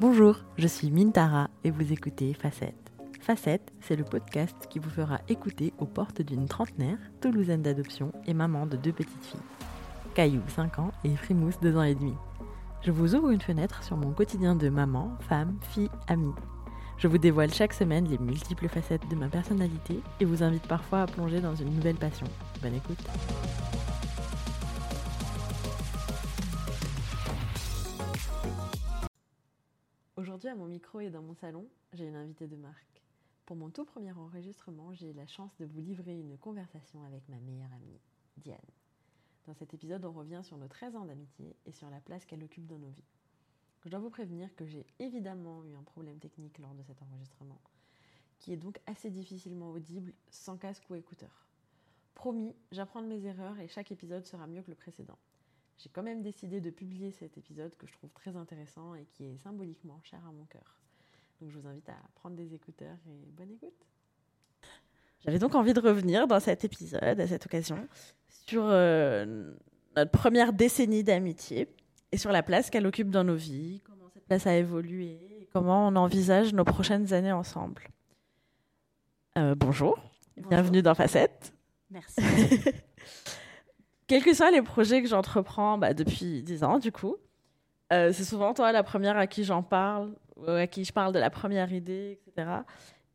Bonjour, je suis Mintara et vous écoutez Facette. Facette, c'est le podcast qui vous fera écouter aux portes d'une trentenaire, toulousaine d'adoption et maman de deux petites filles. Caillou, 5 ans, et Frimousse, 2 ans et demi. Je vous ouvre une fenêtre sur mon quotidien de maman, femme, fille, amie. Je vous dévoile chaque semaine les multiples facettes de ma personnalité et vous invite parfois à plonger dans une nouvelle passion. Bonne écoute. Salon, j'ai une invitée de marque. Pour mon tout premier enregistrement, j'ai eu la chance de vous livrer une conversation avec ma meilleure amie, Diane. Dans cet épisode, on revient sur nos 13 ans d'amitié et sur la place qu'elle occupe dans nos vies. Je dois vous prévenir que j'ai évidemment eu un problème technique lors de cet enregistrement, qui est donc assez difficilement audible sans casque ou écouteur. Promis, j'apprends de mes erreurs et chaque épisode sera mieux que le précédent. J'ai quand même décidé de publier cet épisode que je trouve très intéressant et qui est symboliquement cher à mon cœur. Donc je vous invite à prendre des écouteurs et bonne écoute. J'avais donc envie de revenir dans cet épisode, à cette occasion, sur euh, notre première décennie d'amitié et sur la place qu'elle occupe dans nos vies, comment cette place a évolué et comment on envisage nos prochaines années ensemble. Euh, bonjour, Bonjour. bienvenue dans Facette. Merci. Quels que soient les projets que j'entreprends bah, depuis 10 ans, du coup, euh, c'est souvent toi la première à qui j'en parle, ou à qui je parle de la première idée, etc.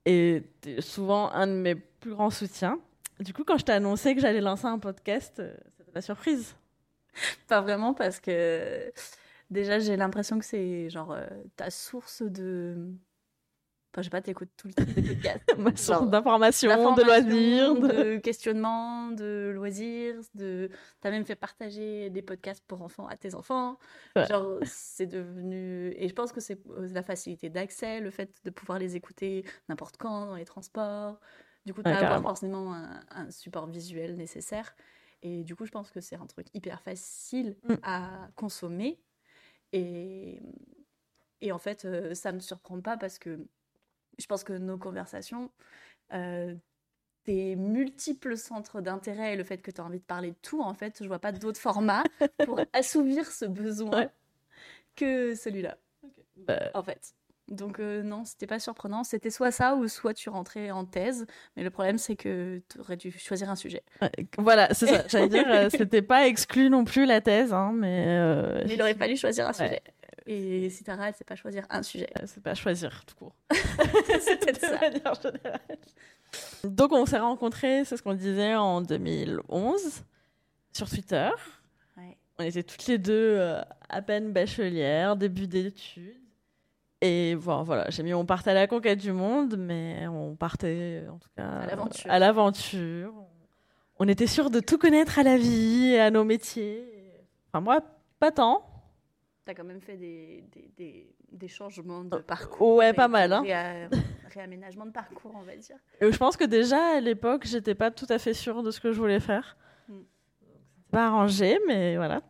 Et t'es souvent un de mes plus grands soutiens. Du coup, quand je t'ai annoncé que j'allais lancer un podcast, euh, c'était la surprise. Pas vraiment parce que déjà j'ai l'impression que c'est genre euh, ta source de. Enfin, je sais pas, t'écoutes tout le temps des podcasts. Genre, d'information, de loisirs. de- de questionnement, de loisirs, de. T'as même fait partager des podcasts pour enfants à tes enfants. Ouais. Genre, c'est devenu. Et je pense que c'est la facilité d'accès, le fait de pouvoir les écouter n'importe quand, dans les transports. Du coup, Ouais, t'as pas forcément un, un support visuel nécessaire. Et du coup, je pense que c'est un truc hyper facile Mm. à consommer. Et, et en fait, euh, ça me surprend pas parce que je pense que nos conversations, euh, tes multiples centres d'intérêt et le fait que tu as envie de parler de tout, en fait, je vois pas d'autre format pour assouvir ce besoin Ouais. que celui-là, Bah, en fait. Donc euh, non, c'était pas surprenant. C'était soit ça ou soit tu rentrais en thèse. Mais le problème, c'est que tu aurais dû choisir un sujet. voilà, c'est ça. J'allais dire, euh, c'était pas exclu non plus la thèse, hein, mais. euh, Mais il aurait fallu choisir un Ouais. sujet. Et Citara, elle sait pas choisir un sujet. Euh, C'est pas choisir, tout court. c'est peut-être De ça. manière générale. Donc, on s'est rencontrés, c'est ce qu'on disait, en 2011, sur Twitter. Ouais. On était toutes les deux euh, à peine bachelières, début d'études. Et bon, voilà, j'ai mis on partait à la conquête du monde, mais on partait en tout cas À l'aventure. à l'aventure. On était sûr de tout connaître à la vie et à nos métiers. Enfin, moi, pas tant. T'as quand même fait des, des, des, des changements de parcours. Euh, ouais, pas mal, hein. réa- réaménagement de parcours, on va dire. Et je pense que déjà à l'époque, j'étais pas tout à fait sûre de ce que je voulais faire. Mm. Pas arrangé, mais voilà.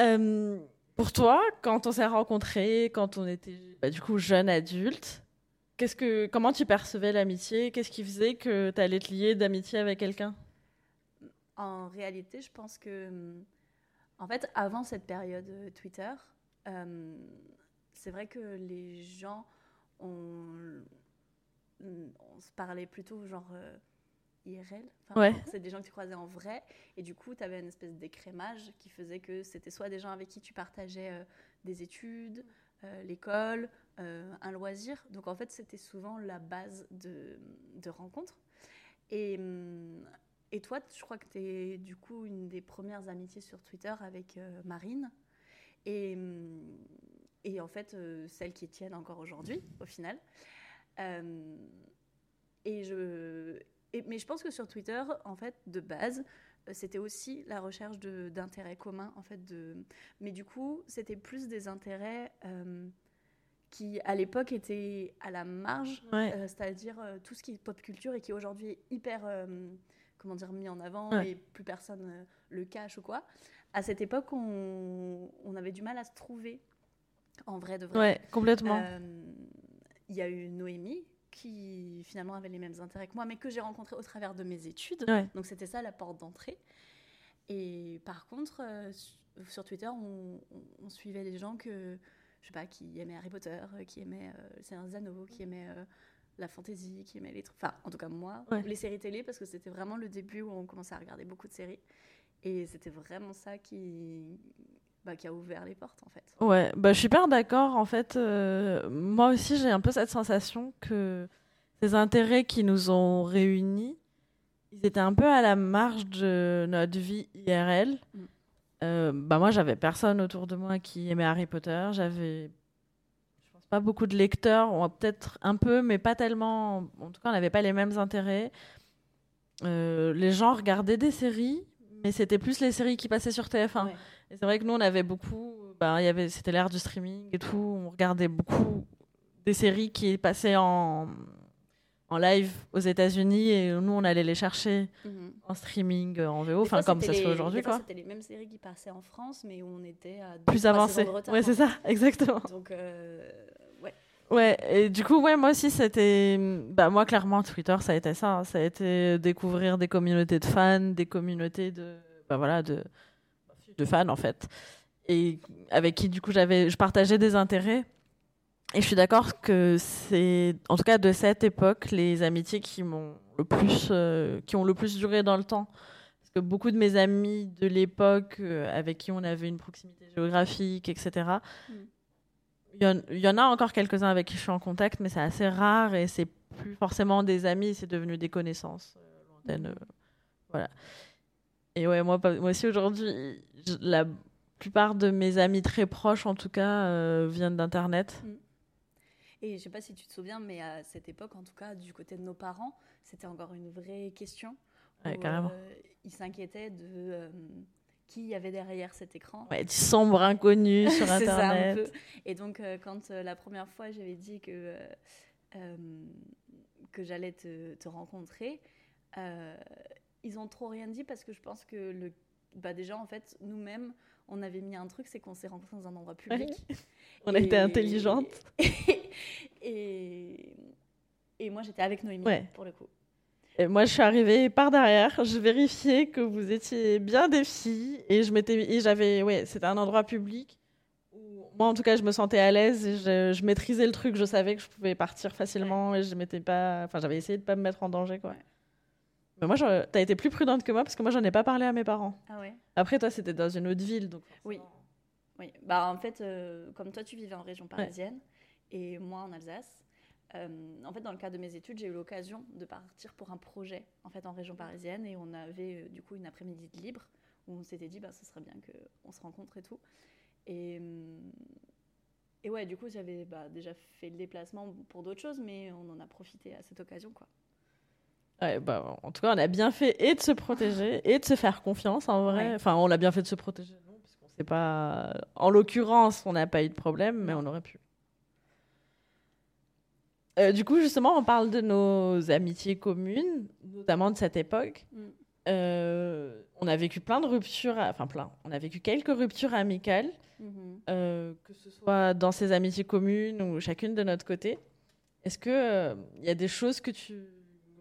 Euh, pour toi, quand on s'est rencontrés, quand on était bah, du coup jeune adulte, qu'est-ce que, comment tu percevais l'amitié? Qu'est-ce qui faisait que tu allais te lier d'amitié avec quelqu'un? En réalité, je pense que, hum, en fait, avant cette période euh, Twitter, euh, c'est vrai que les gens, on, on se parlait plutôt genre euh, IRL. Enfin, Ouais. C'est des gens que tu croisais en vrai. Et du coup, tu avais une espèce d'écrémage qui faisait que c'était soit des gens avec qui tu partageais euh, des études, l'école, un loisir. Donc en fait, c'était souvent la base de, de rencontres. Et, hum, et toi, je crois que tu es du coup une des premières amitiés sur Twitter avec euh, Marine. Et, hum, et en fait, euh, celle qui tienne encore aujourd'hui, au final. Euh, et je, et- mais je pense que sur Twitter, en fait, de base, c'était aussi la recherche d'intérêts communs, en fait. De, mais du coup, c'était plus des intérêts qui, à l'époque, étaient à la marge Ouais. euh, c'est-à-dire euh, tout ce qui est pop culture et qui aujourd'hui est hyper euh, comment dire mis en avant Ouais. et plus personne euh, le cache ou quoi. À cette époque, on, on avait du mal à se trouver en vrai de vrai. Ouais, complètement. Euh, Il y a eu Noémie qui finalement avait les mêmes intérêts que moi, mais que j'ai rencontré au travers de mes études. Ouais. Donc c'était ça la porte d'entrée. Et par contre, euh, su- sur Twitter, on, on- on suivait des gens que, je sais pas, qui aimait Harry Potter, qui aimait le Seigneur des Anneaux, qui aimait la fantasy, qui aimait les trucs. Enfin, en tout cas, moi, les séries télé, parce que c'était vraiment le début où on commençait à regarder beaucoup de séries. Et c'était vraiment ça qui, bah, qui a ouvert les portes, en fait. Ouais, bah, je suis super d'accord. En fait, euh, moi aussi, j'ai un peu cette sensation que ces intérêts qui nous ont réunis, ils étaient un peu à la marge de notre vie IRL. Mm. Euh, bah moi, j'avais personne autour de moi qui aimait Harry Potter. J'avais pas beaucoup de lecteurs, peut-être un peu, mais pas tellement. En tout cas, on n'avait pas les mêmes intérêts. Euh, les gens regardaient des séries, mais c'était plus les séries qui passaient sur TF1. Et c'est vrai que nous, on avait beaucoup. Bah, y avait, c'était l'ère du streaming et tout. On regardait beaucoup des séries qui passaient en, en live aux États-Unis et nous, on allait les chercher mhm. en streaming, en VO, enfin comme ça se fait aujourd'hui. C'était les mêmes séries qui passaient en France, mais où on était à plus avancé. Ouais, c'est ça, exactement. Donc, euh, Ouais, et du coup, ouais, moi aussi, c'était. Bah, moi, clairement, Twitter, ça a été ça. Hein. Ça a été découvrir des communautés de fans, des communautés de. Bah, voilà, de, de fans, en fait. Et avec qui, du coup, j'avais, je partageais des intérêts. Et je suis d'accord que c'est, en tout cas, de cette époque, les amitiés qui m'ont le plus, euh, qui ont le plus duré dans le temps. Parce que beaucoup de mes amis de l'époque, euh, avec qui on avait une proximité géographique, etc., il y, en a encore quelques-uns avec qui je suis en contact, mais c'est assez rare et c'est plus forcément des amis, c'est devenu des connaissances euh, euh, voilà. Et ouais, moi, moi aussi aujourd'hui, la plupart de mes amis très proches, en tout cas, viennent d'Internet. Mm. Et je sais pas si tu te souviens, mais à cette époque, en tout cas, du côté de nos parents, c'était encore une vraie question. Ouais, carrément. ils s'inquiétaient de qui y avait derrière cet écran. Ouais, du sombre inconnu sur Internet. ça, un peu. Et donc, euh, quand euh, la première fois, j'avais dit que, euh, que j'allais te, te, rencontrer, ils ont trop rien dit parce que je pense que le, bah déjà, en fait, nous-mêmes, on avait mis un truc, c'est qu'on s'est rencontrés dans un endroit public. on a été intelligente. Et, et, moi, j'étais avec Noémie, pour le coup moi, je suis arrivée par derrière. Je vérifiais que vous étiez bien des filles. Et je m'étais, et j'avais, ouais, c'était un endroit public. Où, moi, en tout cas, je me sentais à l'aise. Et je, maîtrisais le truc. Je savais que je pouvais partir facilement. Et je m'étais pas, enfin, j'avais essayé de pas me mettre en danger, quoi. Mais moi, t'as été plus prudente que moi parce que moi, j'en ai pas parlé à mes parents. Ah ouais. Après, toi, c'était dans une autre ville, donc. Oui. Oui. Bah, en fait, euh, comme toi, tu vivais en région parisienne et moi en Alsace. Euh, en fait, dans le cadre de mes études, j'ai eu l'occasion de partir pour un projet en fait en région parisienne et on avait euh, du coup une après-midi de libre où on s'était dit bah ce serait bien qu'on se rencontre et tout. Et, et ouais, du coup, j'avais bah, déjà fait le déplacement pour d'autres choses, mais on en a profité à cette occasion quoi. Ouais, bah, en tout cas, on a bien fait et de se protéger et de se faire confiance en vrai. Enfin, on a bien fait de se protéger, non, parce qu'on sait pas. En l'occurrence, on n'a pas eu de problème, mais on aurait pu. Euh, du coup, justement, on parle de nos amitiés communes, notamment de cette époque. Mm. Euh, on a vécu plein de ruptures, enfin plein, on a vécu quelques ruptures amicales, mm-hmm. euh, que ce soit dans ces amitiés communes ou chacune de notre côté. Est-ce qu'il il y a des choses que tu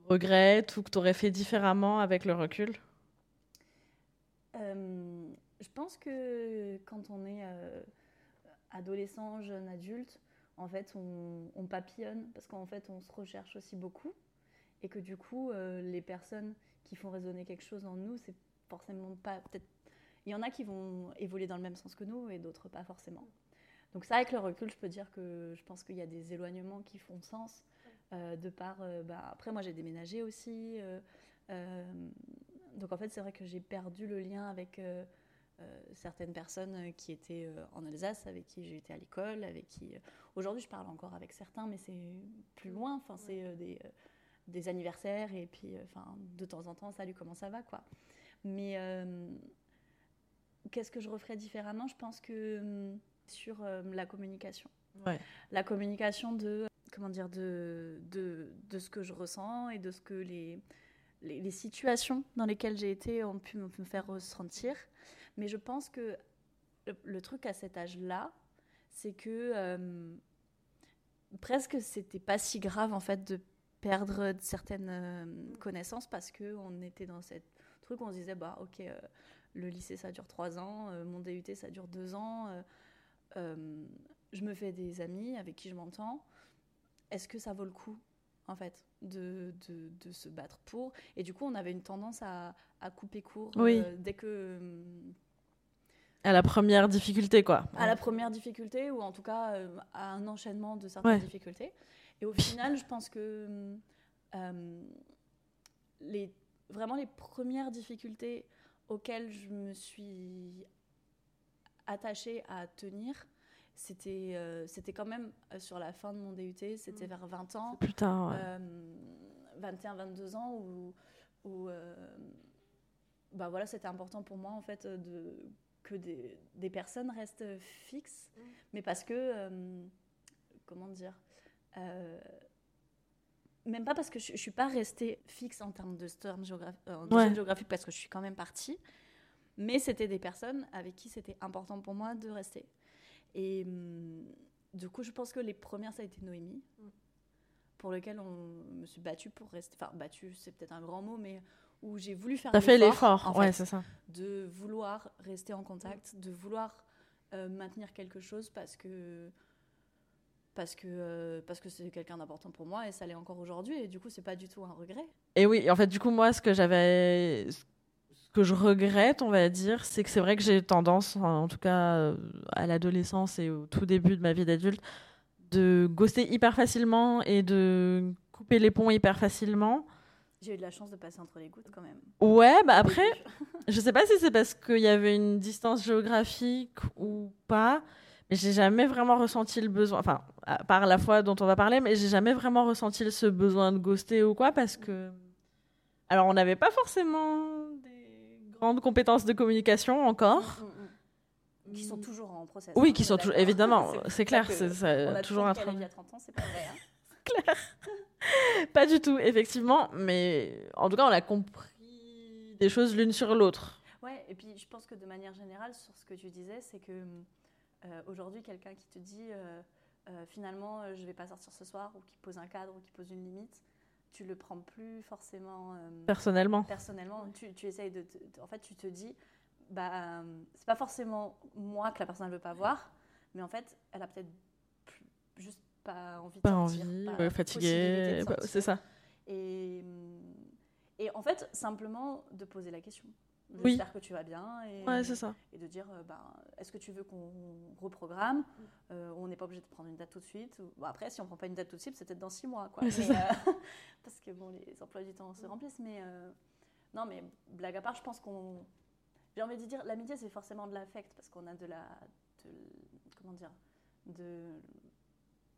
regrettes ou que tu aurais fait différemment avec le recul? Je pense que quand on est adolescent, jeune adulte, en fait, on, papillonne parce qu'en fait, on se recherche aussi beaucoup et que du coup, euh, les personnes qui font résonner quelque chose en nous, c'est forcément pas peut-être. Il y en a qui vont évoluer dans le même sens que nous et d'autres pas forcément. Donc ça, avec le recul, je peux dire que je pense qu'il y a des éloignements qui font sens euh, de par. Euh, bah, après, moi, j'ai déménagé aussi. donc en fait, c'est vrai que j'ai perdu le lien avec euh, certaines personnes euh, qui étaient euh, en Alsace, avec qui j'ai été à l'école, avec qui aujourd'hui je parle encore avec certains, mais c'est plus loin. Enfin, c'est des, des, anniversaires et puis, enfin, de temps en temps, salut, comment ça va, quoi. Mais qu'est-ce que je referais différemment? Je pense que sur la communication. Ouais. La communication de comment dire de, ce que je ressens et de ce que les, les, situations dans lesquelles j'ai été ont pu me faire ressentir. Mais je pense que le, truc à cet âge-là, c'est que euh, presque c'était pas si grave en fait de perdre certaines euh, connaissances parce que on était dans cette truc où on se disait bah ok euh, le lycée ça dure trois ans, mon DUT ça dure deux ans. je me fais des amis avec qui je m'entends. Est-ce que ça vaut le coup, en fait, de, de, de, se battre pour? Et du coup, on avait une tendance à, à couper court Oui. euh, dès que. hum, À la première difficulté, quoi. à la première difficulté ou en tout cas euh, à un enchaînement de certaines Ouais. difficultés. Et au final, je pense que hum, euh, les, vraiment les premières difficultés auxquelles je me suis attachée à tenir, c'était euh, c'était quand même euh, sur la fin de mon DUT, c'était vers 20 ans. Putain, ouais. Euh, 21, 22 ans où, où euh, bah voilà, c'était important pour moi en fait de, que des, des personnes restent fixes, mais parce que, euh, comment dire, euh, même pas parce que je, je suis pas restée fixe en termes de storm géographique, Ouais. géographique parce que je suis quand même partie, mais c'était des personnes avec qui c'était important pour moi de rester. Et hum, du coup, je pense que les premières, ça a été Noémie, pour lequel on me suis battue pour rester. Enfin, battue, c'est peut-être un grand mot, mais où j'ai voulu faire T'as fait l'effort, en ouais, fait, c'est ça. de vouloir rester en contact, de vouloir euh, maintenir quelque chose parce que parce que euh, parce que c'est quelqu'un d'important pour moi et ça l'est encore aujourd'hui et du coup c'est pas du tout un regret. Et oui, en fait, du coup, moi, ce que j'avais. Ce que je regrette, on va dire, c'est que c'est vrai que j'ai tendance, en tout cas euh, à l'adolescence et au tout début de ma vie d'adulte, de ghoster hyper facilement et de couper les ponts hyper facilement. J'ai eu de la chance de passer entre les gouttes quand même. Ouais, bah après, je sais pas si c'est parce qu'il y avait une distance géographique ou pas, mais j'ai jamais vraiment ressenti le besoin, enfin, à part la fois dont on va parler, mais j'ai jamais vraiment ressenti ce besoin de ghoster ou quoi, parce que. Alors, on n'avait pas forcément des grandes compétences de communication encore. Mm, mm, mm. Qui sont toujours en process. Oui, hein, qui sont toujours. Évidemment, c'est clair, c'est a toujours un travail. avait à 30 ans, c'est pas vrai. hein. Pas du tout, effectivement, mais en tout cas, on a compris des choses l'une sur l'autre. Ouais, et puis je pense que de manière générale, sur ce que tu disais, c'est que euh, aujourd'hui, quelqu'un qui te dit euh, euh, finalement euh, je vais pas sortir ce soir, ou qui pose un cadre, ou qui pose une limite, tu le prends plus forcément euh, Personnellement. personnellement. Tu, tu essayes de, te- de- En fait, tu te dis bah, euh, c'est pas forcément moi que la personne ne veut pas voir, mais en fait, elle a peut-être juste pas envie de Pas sortir, envie, pas ouais, possibilité fatigué, de bah, c'est ça. Et, et en fait, simplement de poser la question. Oui. J'espère que tu vas bien. Et, Ouais, c'est ça. et de dire euh, ben, est-ce que tu veux qu'on reprogramme? Euh, On n'est pas obligé de prendre une date tout de suite. Bon, après, si on prend pas une date tout de suite, c'est peut-être dans six mois. Quoi. Mais, euh, parce que bon, les emplois du temps se remplissent. Mais non, mais blague à part, je pense qu'on. J'ai envie de dire, l'amitié, c'est forcément de l'affect parce qu'on a de la. de- comment dire De,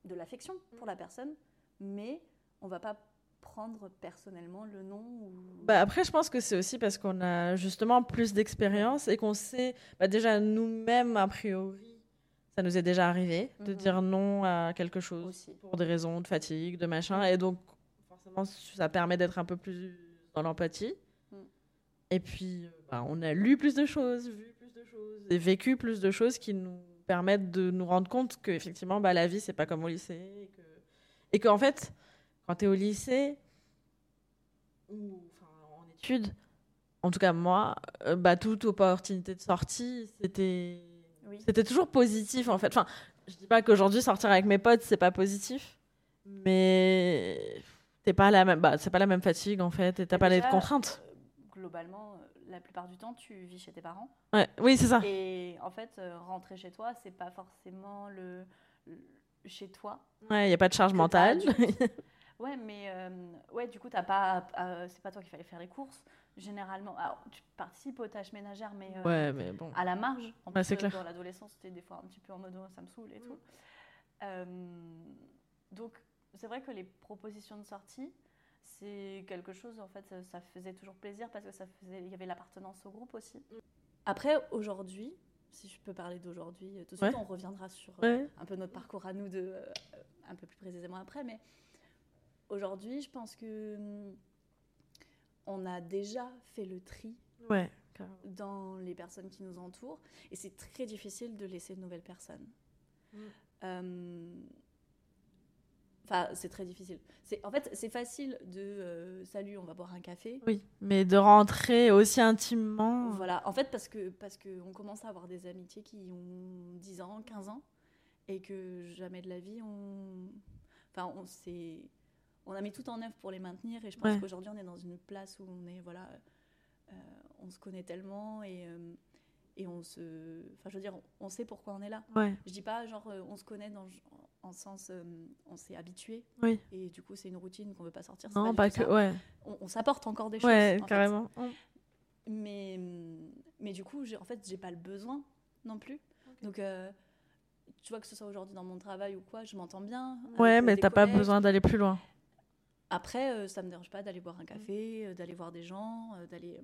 de l'affection pour la personne, mais on va pas prendre personnellement le nom ou. Bah après, je pense que c'est aussi parce qu'on a justement plus d'expérience et qu'on sait, bah déjà nous-mêmes, a priori, ça nous est déjà arrivé de Mhm. dire non à quelque chose Aussi. pour des raisons de fatigue, de machin. Et donc, forcément, ça permet d'être un peu plus dans l'empathie. Mm. Et puis, euh, bah, on a lu plus de choses, vu plus de choses et vécu plus de choses qui nous permettent de nous rendre compte que effectivement, bah, la vie, c'est pas comme au lycée. Et que, et qu'en fait, quand tu es au lycée ou en études, en tout cas moi, euh, bah, toute opportunité de sortie, c'était Oui. c'était toujours positif en fait. Enfin, je dis pas qu'aujourd'hui sortir avec mes potes c'est pas positif, mais t'es pas la même, bah, c'est pas la même fatigue en fait, et t'as pas les contraintes. euh, globalement, euh, la plupart du temps, tu vis chez tes parents. Ouais, oui c'est ça. Et en fait, euh, rentrer chez toi, c'est pas forcément le, le- chez toi. Ouais, y a pas de charge mentale. Ouais, mais euh, ouais, du coup, t'as pas, euh, c'est pas toi qui fallait faire les courses. Généralement, alors, tu participes aux tâches ménagères, mais euh, ouais, mais bon. à la marge. En plus, c'est clair. Dans l'adolescence, c'était des fois un petit peu en mode oh, ça me saoule et tout. Euh, donc, c'est vrai que les propositions de sortie, c'est quelque chose, en fait, ça, ça faisait toujours plaisir parce que ça faisait, il y avait l'appartenance au groupe aussi. Après, aujourd'hui, si je peux parler d'aujourd'hui, tout de suite, Ouais. on reviendra sur Ouais. un peu notre parcours à nous de, euh, un peu plus précisément après, mais aujourd'hui, je pense que hum, on a déjà fait le tri Ouais. dans les personnes qui nous entourent et c'est très difficile de laisser de nouvelles personnes. Mm. Euh, Enfin, c'est très difficile. C'est, en fait, c'est facile de euh, salut, on va boire un café. Oui, mais de rentrer aussi intimement. Voilà, en fait, parce que parce que on commence à avoir des amitiés qui ont 10 ans, 15 ans. et que jamais de la vie on. Enfin, on s'est. On a mis tout en œuvre pour les maintenir et je pense Ouais. qu'aujourd'hui on est dans une place où on est voilà, euh, on se connaît tellement et euh, et on se, enfin je veux dire, on sait pourquoi on est là. Ouais. Je dis pas genre euh, on se connaît dans en sens euh, on s'est habitué Oui. et du coup c'est une routine qu'on veut pas sortir. Non, pas que. ça. Ouais. On, on s'apporte encore des choses. Ouais, en fait. carrément. Mais, mais du coup, j'ai- en fait, j'ai pas le besoin non plus. Donc, euh, tu vois, que ce soit aujourd'hui dans mon travail ou quoi, je m'entends bien. Ouais, euh, mais t'as pas besoin d'aller plus loin. Après, euh, ça me dérange pas d'aller boire un café, euh, d'aller voir des gens, euh, d'aller.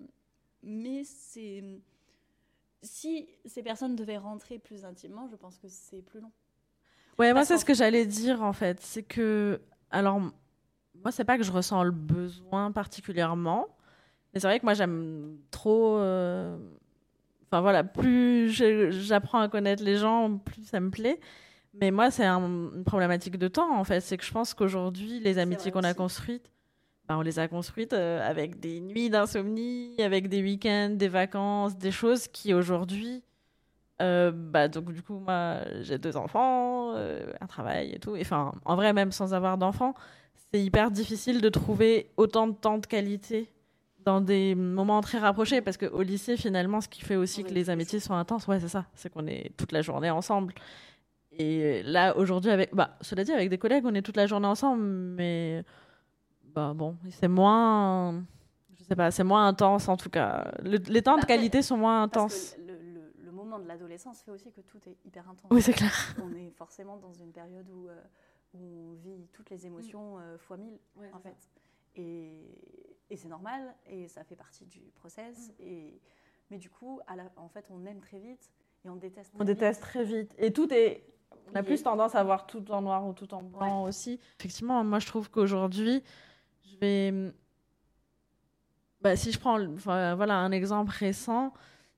Mais c'est. Si ces personnes devaient rentrer plus intimement, je pense que c'est plus long. Ouais, moi, c'est ce que j'allais dire, en fait. C'est que. Alors, moi, c'est pas que je ressens le besoin particulièrement. Mais c'est vrai que moi, j'aime trop. euh, Enfin, voilà, plus j'apprends à connaître les gens, plus ça me plaît. Mais moi, c'est un- une problématique de temps, en fait. C'est que je pense qu'aujourd'hui, les amitiés qu'on a construites, ben, on les a construites euh, avec des nuits d'insomnie, avec des week-ends, des vacances, des choses qui aujourd'hui. euh, bah, donc, du coup, moi, j'ai deux enfants, euh, un travail et tout. Enfin, en vrai, même sans avoir d'enfants, c'est hyper difficile de trouver autant de temps de qualité dans des moments très rapprochés. Parce qu'au lycée, finalement, ce qui fait aussi que les amitiés sont intenses, ouais, c'est ça. C'est qu'on est toute la journée ensemble. Et là, aujourd'hui, avec, bah, cela dit, avec des collègues, on est toute la journée ensemble, mais bah bon, c'est moins, je sais pas, c'est moins intense en tout cas. Le- les temps de qualité sont moins intenses. Le, le- le moment de l'adolescence fait aussi que tout est hyper intense. Oui, c'est clair. on est forcément dans une période où, euh, où on vit toutes les émotions euh, fois mille, en fait. Et, et c'est normal, et ça fait partie du process. Et, mais du coup, à la- en fait, on aime très vite et on déteste On très vite. déteste très vite. Et tout est. On a plus tendance à voir tout en noir ou tout en blanc aussi. Effectivement, moi je trouve qu'aujourd'hui, je vais. Bah, si je prends enfin, voilà, un exemple récent,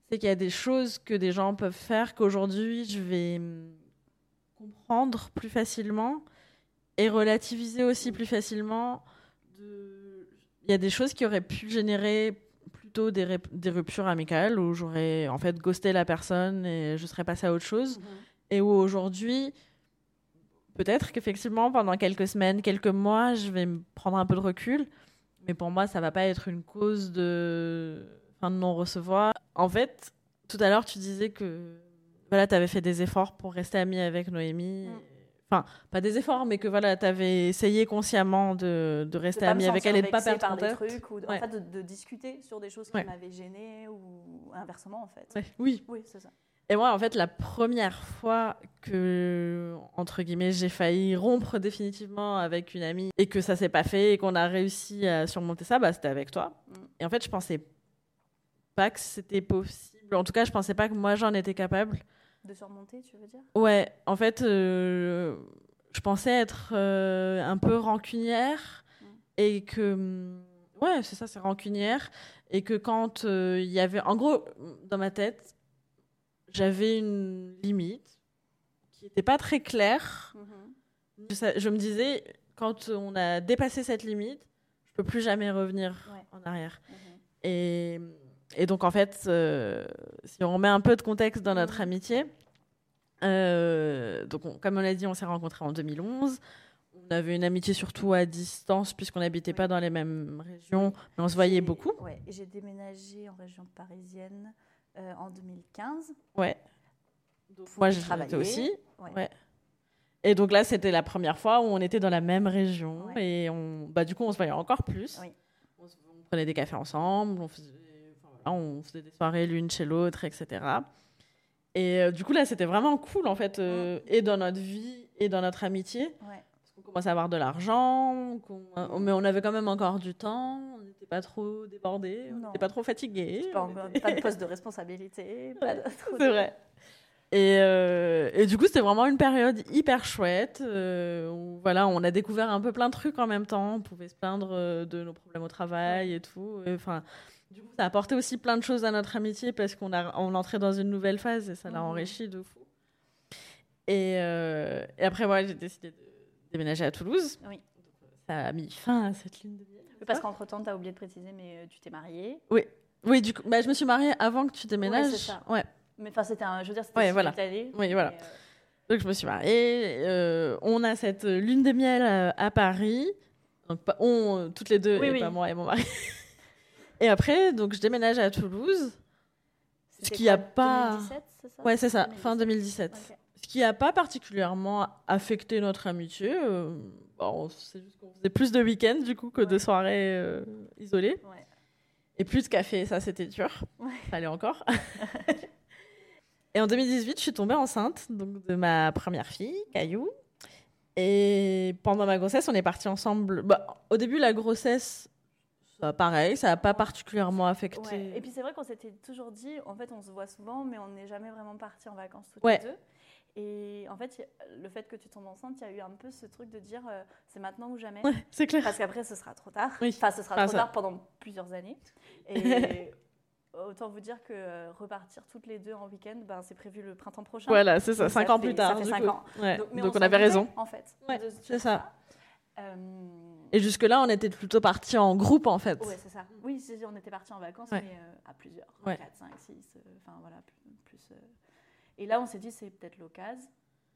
c'est qu'il y a des choses que des gens peuvent faire qu'aujourd'hui je vais comprendre plus facilement et relativiser aussi plus facilement. De... Il y a des choses qui auraient pu générer plutôt des ruptures amicales où j'aurais en fait ghosté la personne et je serais passée à autre chose Mhm. Et où aujourd'hui, peut-être qu'effectivement, pendant quelques semaines, quelques mois, je vais me prendre un peu de recul. Mais pour moi, ça va pas être une cause de, enfin, de non-recevoir. En fait, tout à l'heure, tu disais que voilà, tu avais fait des efforts pour rester amie avec Noémie. Mm. Enfin, pas des efforts, mais que voilà, tu avais essayé consciemment de, de De rester pas me amie avec elle et de pas vexée perdre par des trucs ou de, Ouais. en fait, de, de discuter sur des choses qui Ouais. m'avaient gênée ou inversement en fait. Ouais, oui, Oui, c'est ça. Et moi, en fait, la première fois que, entre guillemets, j'ai failli rompre définitivement avec une amie et que ça s'est pas fait et qu'on a réussi à surmonter ça, bah, c'était avec toi. Mm. Et en fait, je pensais pas que c'était possible. En tout cas, je pensais pas que moi, j'en étais capable. De surmonter, tu veux dire? Ouais, en fait, euh, je pensais être euh, un peu rancunière Mm. et que. Ouais, c'est ça, c'est rancunière. Et que quand euh, il y avait. En gros, dans ma tête, j'avais une limite qui n'était pas très claire. Mhm. Je, me disais, quand on a dépassé cette limite, je peux plus jamais revenir Ouais. en arrière. Mhm. Et, et donc, en fait, euh, si on met un peu de contexte dans notre Mhm. amitié, euh, donc on- comme on l'a dit, on s'est rencontrés en 2011. On avait une amitié surtout à distance, puisqu'on n'habitait pas dans les mêmes régions, mais on se voyait beaucoup. Ouais, j'ai déménagé en région parisienne euh, en 2015. Ouais. Moi, y j'étais travailler. aussi. Ouais. Ouais. Et donc là, c'était la première fois où on était dans la même région. Ouais. Et on, bah, du coup, on se voyait encore plus. Oui. On, se- on prenait des cafés ensemble, on faisait, enfin, voilà, on faisait des soirées l'une chez l'autre, etc. Et euh, du coup, là, c'était vraiment cool, en fait, euh, et dans notre vie, et dans notre amitié. Ouais. Qu'on commençait à avoir de l'argent, euh, mais on avait quand même encore du temps, on n'était pas trop débordés, on n'était pas trop fatigués. Pas, on de poste de responsabilité. pas de- C'est vrai. Et, euh, et du coup, c'était vraiment une période hyper chouette. euh, où, voilà, on a découvert un peu plein de trucs en même temps. On pouvait se plaindre de nos problèmes au travail et tout. Enfin, du coup, ça a apporté aussi plein de choses à notre amitié parce qu'on a, on entrait dans une nouvelle phase et ça l'a enrichi de fou. Et, euh, et après, moi, j'ai décidé de déménager à Toulouse. Oui. Ça a mis fin à cette ligne de miel. Oui, Parce qu'entre-temps, tu as oublié de préciser, mais euh, tu t'es mariée. Oui, du coup, bah, je me suis mariée avant que tu déménages. c'est ça. Ouais. Mais enfin, c'était un. Je veux dire, c'était Ouais, voilà. décalé, Oui, voilà. euh, Donc je me suis mariée. euh, on a cette lune de miel à, à Paris. Donc on, euh, toutes les deux, Oui, et oui. pas moi et mon mari. et après, donc je déménage à Toulouse. Qu'il y a pas- 2017, c'est ça? Ouais, c'est ça, fin 2017. 2017. Ce qui n'a pas particulièrement affecté notre amitié. euh, bon, c'est juste qu'on faisait plus de week-ends du coup que de soirées euh, isolées. Ouais. Et plus de café, ça c'était dur. Ouais. Fallait encore. et en 2018, je suis tombée enceinte donc de ma première fille, Caillou. Et pendant ma grossesse, on est partis ensemble. Bah, au début, la grossesse, ça, pareil, ça n'a pas particulièrement affecté. Ouais. Et puis c'est vrai qu'on s'était toujours dit, en fait, on se voit souvent, mais on n'est jamais vraiment partis en vacances toutes Ouais. les deux. Et en fait, le fait que tu tombes enceinte, il y a eu un peu ce truc de dire euh, c'est maintenant ou jamais. Ouais, c'est clair. Parce qu'après, ce sera trop tard. Oui. Enfin, ce sera Enfin, trop ça- tard pendant plusieurs années. Et autant vous dire que euh, repartir toutes les deux en week-end, ben, c'est prévu le printemps prochain. Voilà, c'est ça, Donc, ça cinq ans fait- plus ça tard. fait du cinq coup. ans. Ouais. Donc, on avait raison. En fait. Ouais, c'est ça. Euh, Et jusque-là, on était plutôt partis en groupe en fait. Ouais, c'est ça. Oui, c'est- on était partis en vacances, mais euh, à plusieurs. Ouais. 4, 5, 6, enfin voilà, plus. plus. Et là, on s'est dit, c'est peut-être l'occasion.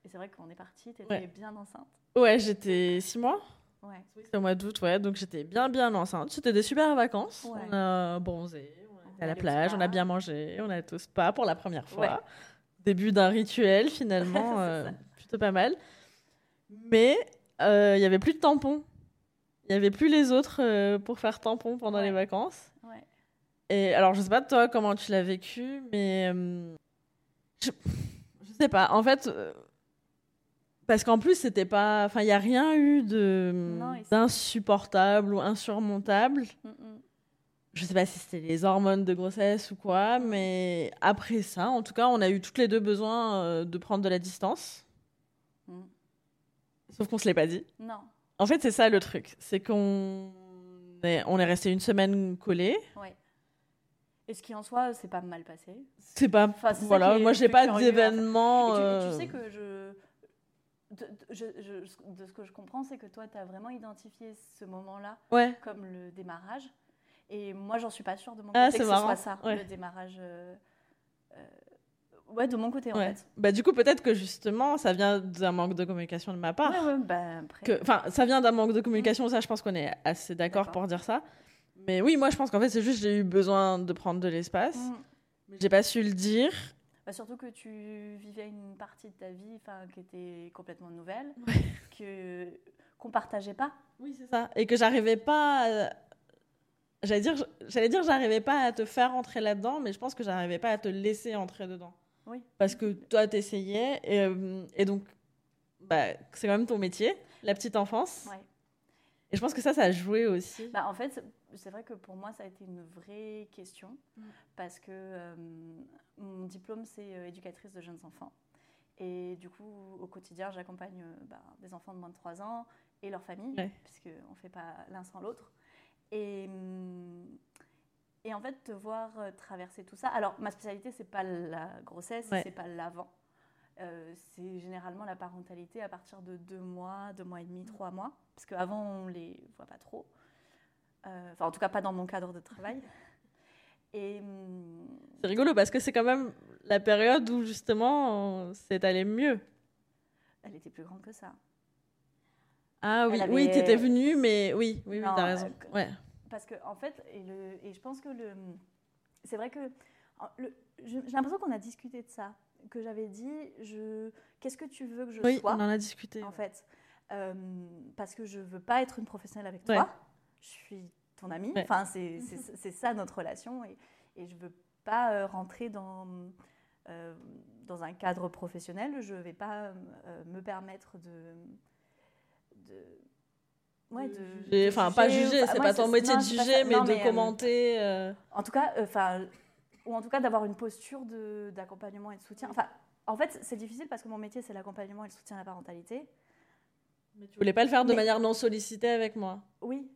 Et c'est vrai qu'on est parti, t'étais Ouais. bien enceinte. Ouais, j'étais six mois. Ouais. C'était au mois d'août, ouais. Donc j'étais bien, bien enceinte. C'était des super vacances. Ouais. On a bronzé, on était à la plage, on a bien mangé, on a été au spa pour la première fois. Ouais. Début d'un rituel finalement, euh, plutôt pas mal. Mais euh, il y avait plus de tampons. Il y avait plus les autres euh, pour faire tampon pendant les vacances. Ouais. Et alors, je sais pas toi comment tu l'as vécu, mais euh, je, je sais pas. En fait, euh, parce qu'en plus, c'était pas. Enfin, il y a rien eu de d'insupportable ou insurmontable. Mm, mm. Je sais pas si c'était les hormones de grossesse ou quoi, mais après ça, en tout cas, on a eu toutes les deux besoin euh, de prendre de la distance. Mm. Sauf qu'on se l'est pas dit. Non. En fait, c'est ça le truc, c'est qu'on est, on est resté une semaine collés. Ouais. Et ce qui en soi, c'est pas mal passé. C'est pas. Enfin, voilà, moi j'ai pas d'événement. Tu, euh, sais que je. De, je- je- de ce que je comprends, c'est que toi, tu as vraiment identifié ce moment-là Ouais. comme le démarrage. Et moi, j'en suis pas sûre de mon Ah, côté que ce marrant. soit ça, Ouais. le démarrage. euh, euh, ouais, de mon côté, en ouais. fait. Bah du coup peut-être que justement ça vient d'un manque de communication de ma part. Bah, Enfin ça vient d'un manque de communication, ça je pense qu'on est assez D'accord. pour dire ça. Mais oui moi je pense qu'en fait c'est juste j'ai eu besoin de prendre de l'espace. Mm. Mais j'ai pas su le dire. Bah, surtout que tu vivais une partie de ta vie qui était complètement nouvelle, que qu'on partageait pas. Oui c'est ça. Et que j'arrivais pas. à- J'allais dire j'allais dire j'arrivais pas à te faire entrer là-dedans, mais je pense que j'arrivais pas à te laisser entrer dedans. Oui. Parce que toi t'essayais et, euh, et donc bah, c'est quand même ton métier, la petite enfance. Ouais. Et je pense que ça, ça a joué aussi. Bah, en fait, c'est vrai que pour moi, ça a été une vraie question Mm. parce que euh, mon diplôme, c'est euh, éducatrice de jeunes enfants. Et du coup, au quotidien, j'accompagne euh, bah, des enfants de moins de 3 ans et leurs familles, Ouais. puisqu'on ne fait pas l'un sans l'autre. Et, et en fait, te voir traverser tout ça. Alors, ma spécialité, c'est pas la grossesse, Ouais. c'est pas l'avant. Euh, c'est généralement la parentalité à partir de deux mois, deux mois et demi, trois mois, parce qu'avant on les voit pas trop. Euh, Enfin, en tout cas, pas dans mon cadre de travail. Et hum, C'est rigolo parce que c'est quand même la période où justement c'est allé mieux. elle était plus grande que ça. Ah oui, Elle oui, avait- t'étais venue, mais oui, oui, oui, t'as raison. euh, Ouais. Parce que, en fait, et, le, et je pense que le. C'est vrai que. J'ai l'impression qu'on a discuté de ça. Que j'avais dit, je, qu'est-ce que tu veux que je Oui, sois on en a discuté. en fait. Euh, parce que je veux pas être une professionnelle avec Ouais. toi. Je suis ton amie. Ouais. Enfin, c'est ça notre relation. Et, et je veux pas euh, rentrer dans, euh, dans un cadre professionnel. Je vais pas euh, me permettre de. de ouais, de, Enfin, pas juger. c'est pas ton métier de juger, mais de commenter. euh, en tout cas, enfin, ou en tout cas d'avoir une posture d'accompagnement et de soutien. Enfin, en fait, c'est difficile parce que mon métier, c'est l'accompagnement et le soutien à la parentalité. Mais tu voulais pas le faire de Mais- manière non sollicitée avec moi? Oui,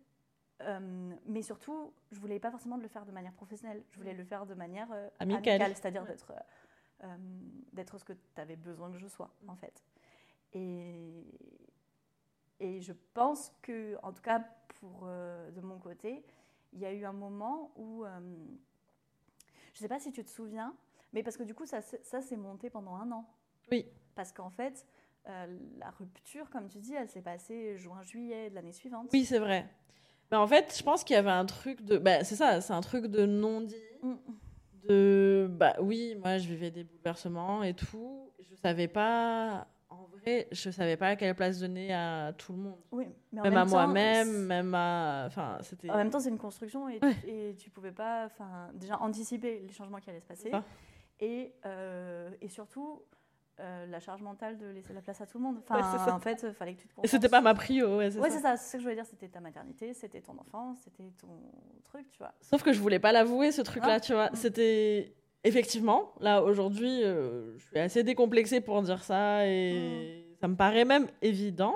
Euh, mais surtout, je voulais pas forcément de le faire de manière professionnelle. Je voulais le faire de manière euh, Amicale. amicale, c'est-à-dire Ouais. d'être euh, euh, d'être ce que tu avais besoin que je sois, en fait. Et, et je pense que, en tout cas, pour, de mon côté, il y a eu un moment où, je sais pas si tu te souviens, mais parce que du coup, ça, s'est- ça s'est monté pendant un an. Oui. Parce qu'en fait, la rupture, comme tu dis, elle s'est passée juin-juillet de l'année suivante. Oui, c'est vrai. Mais en fait, je pense qu'il y avait un truc de. Bah, c'est ça, c'est un truc de non-dit. Mm. De. Bah oui, moi, je vivais des bouleversements et tout. Je savais pas. En vrai, je savais pas quelle place donner à tout le monde. Oui, mais en Même, même à moi-même, même à. Enfin, c'était. En même temps, c'est une construction et, Ouais. et tu pouvais pas, enfin, déjà anticiper les changements qui allaient se passer. Et, euh, et surtout, euh, la charge mentale de laisser la place à tout le monde. Ouais, Enfin, ça. en fait, il fallait que tu te concentres. c'était pas ma prio, ouais, c'est Ouais, ça. c'est ça. Ce que je voulais dire. C'était ta maternité, c'était ton enfance, c'était ton truc, tu vois. Sauf que je voulais pas l'avouer, ce truc-là, Ah. tu vois. Mm. C'était. Effectivement, là, aujourd'hui, euh, je suis assez décomplexée pour dire ça et Mm. ça me paraît même évident.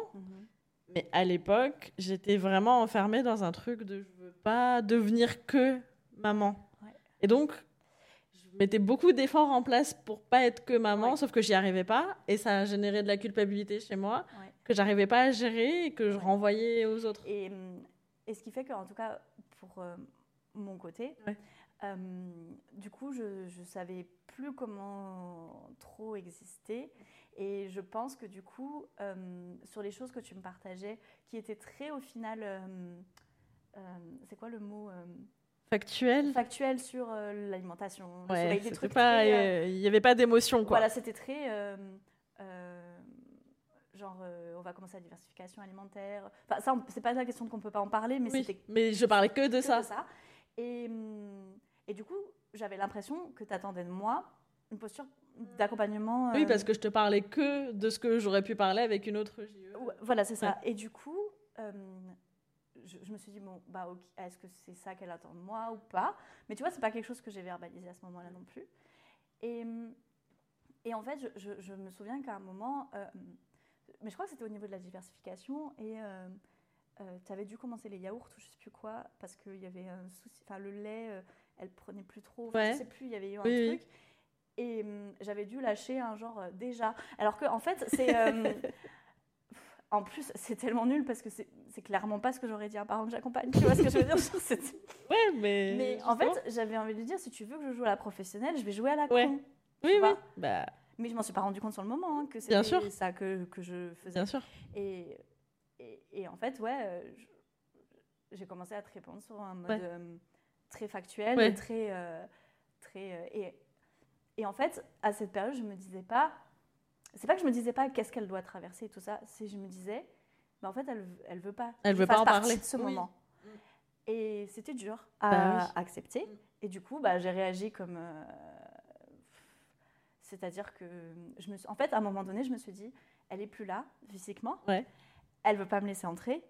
Mais à l'époque, j'étais vraiment enfermée dans un truc de je veux pas devenir que maman. Ouais. Et donc, mettais beaucoup d'efforts en place pour pas être que maman, Ouais. sauf que j'y arrivais pas. Et ça a généré de la culpabilité chez moi Ouais. que j'arrivais pas à gérer et que je Ouais. renvoyais aux autres. Et, hum, et ce qui fait qu'en tout cas, pour euh, mon côté, euh, du coup, je ne savais plus comment trop exister. Et je pense que du coup, euh, sur les choses que tu me partageais, qui étaient très au final, c'est quoi le mot Factuel. Factuel sur euh, l'alimentation, Ouais, euh, euh, il y avait pas d'émotion, quoi. voilà, c'était très. euh, genre, on va commencer la diversification alimentaire. Enfin, ça, c'est pas la question qu'on peut pas en parler, mais Oui, c'était mais je parlais que de que ça. de ça. Et, hum, et du coup, j'avais l'impression que tu attendais de moi une posture d'accompagnement. Oui, parce que je te parlais que de ce que j'aurais pu parler avec une autre JE. Ouais, Voilà, c'est ça. Et du coup, euh, je, je me suis dit, bon, bah, est-ce que c'est ça qu'elle attend de moi ou pas? Mais tu vois, c'est pas quelque chose que j'ai verbalisé à ce moment-là non plus. Et, hum, et en fait, je, je- je me souviens qu'à un moment, euh, mais je crois que c'était au niveau de la diversification, et tu avais dû commencer les yaourts ou je sais plus quoi, parce qu'il y avait un souci, enfin, le lait, euh, elle prenait plus trop, enfin, Ouais. je sais plus, il y avait eu un Oui, oui. truc. Et hum, j'avais dû lâcher un genre euh, déjà. Alors que, en fait, c'est. en plus, c'est tellement nul parce que c'est clairement pas ce que j'aurais dit à un parent que j'accompagne. Tu vois ce que je veux dire? Ouais, mais. Mais en fait, j'avais envie de lui dire si tu veux que je joue à la professionnelle, je vais jouer à la Ouais. con. oui, oui. Bah, Mais je m'en suis pas rendu compte sur le moment hein, que c'était ça que, que je faisais. bien sûr. Et, et, et en fait, ouais, euh, j'ai commencé à te répondre sur un mode Ouais. euh, très factuel Ouais. et très. euh, très euh, et, et en fait, à cette période, je me disais pas. C'est pas que je me disais pas qu'est-ce qu'elle doit traverser et tout ça, c'est je me disais, mais en fait, elle, elle veut pas. Elle veut pas en parler. de ce Oui. moment. Mm. Et c'était dur à Bah oui. accepter. Mm. Et du coup, bah, j'ai réagi comme. euh, C'est-à-dire que. Je me suis... En fait, à un moment donné, je me suis dit, elle est plus là, physiquement. Ouais. Elle veut pas me laisser entrer.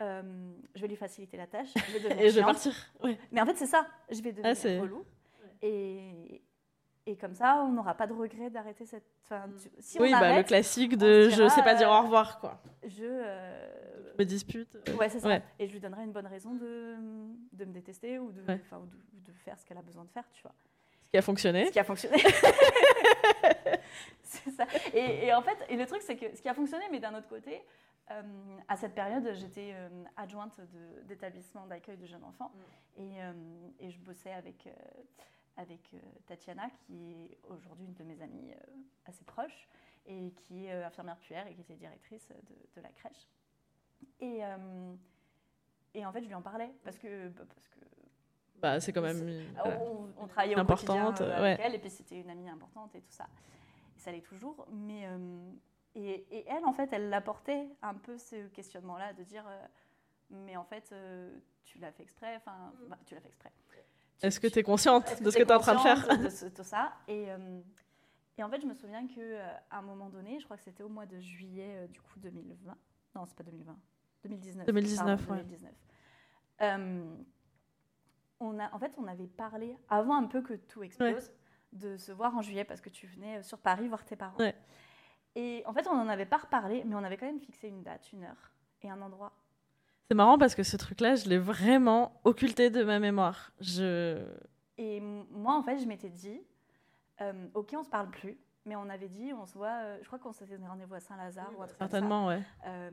Euh, je vais lui faciliter la tâche. Je vais devenir Et je vais chiante. partir. Ouais. Mais en fait, c'est ça. Je vais devenir Ah, c'est- relou. Et, et comme ça, on n'aura pas de regret d'arrêter cette. Enfin, tu- Si oui, on bah, le classique de se je sais pas dira, dire au euh, revoir, quoi. je. euh, Je me dispute. Ouais, c'est ça. Ouais. Et je lui donnerai une bonne raison de, de me détester ou de, Ouais. de, de faire ce qu'elle a besoin de faire, tu vois. Ce qui a fonctionné. Ce qui a fonctionné. c'est ça. Et, et en fait, et le truc, c'est que ce qui a fonctionné, mais d'un autre côté, euh, à cette période, j'étais euh, adjointe d'établissement d'accueil de jeunes enfants et, euh, et je bossais avec, avec euh, Tatiana, qui est aujourd'hui une de mes amies euh, assez proches et qui est euh, infirmière puère et qui était directrice de, de la crèche. Et, euh, et en fait, je lui en parlais parce que, bah, parce que Bah, c'est quand même. euh, on, on travaillait au Importante, quotidien euh, avec ouais. elle, et puis c'était une amie importante et tout ça. Et ça l'est toujours. Mais, euh, et, et elle, en fait, elle l'apportait un peu ce questionnement-là, de dire, euh, mais en fait, euh, tu l'as fait exprès, enfin, bah, tu l'as fait exprès. Est-ce que tu- es consciente de ce que tu es en train de faire de ce- tout ça et, euh, et en fait, je me souviens qu'à un moment donné, je crois que c'était au mois de juillet euh, du coup 2020. Non, c'est pas 2020. 2019. 2019, pardon, ouais. 2019. Euh, on a, en fait, on avait parlé, avant un peu que tout explose, de se voir en juillet parce que tu venais euh, sur Paris voir tes parents. Ouais. Et en fait, on n'en avait pas reparlé, mais on avait quand même fixé une date, une heure et un endroit. C'est marrant parce que ce truc-là, je l'ai vraiment occulté de ma mémoire. Je. Et moi, en fait, je m'étais dit, euh, ok, on se parle plus, mais on avait dit, on se voit, euh, je crois qu'on s'était donné rendez-vous à Saint-Lazare ou un truc comme ça, Certainement, ouais. euh,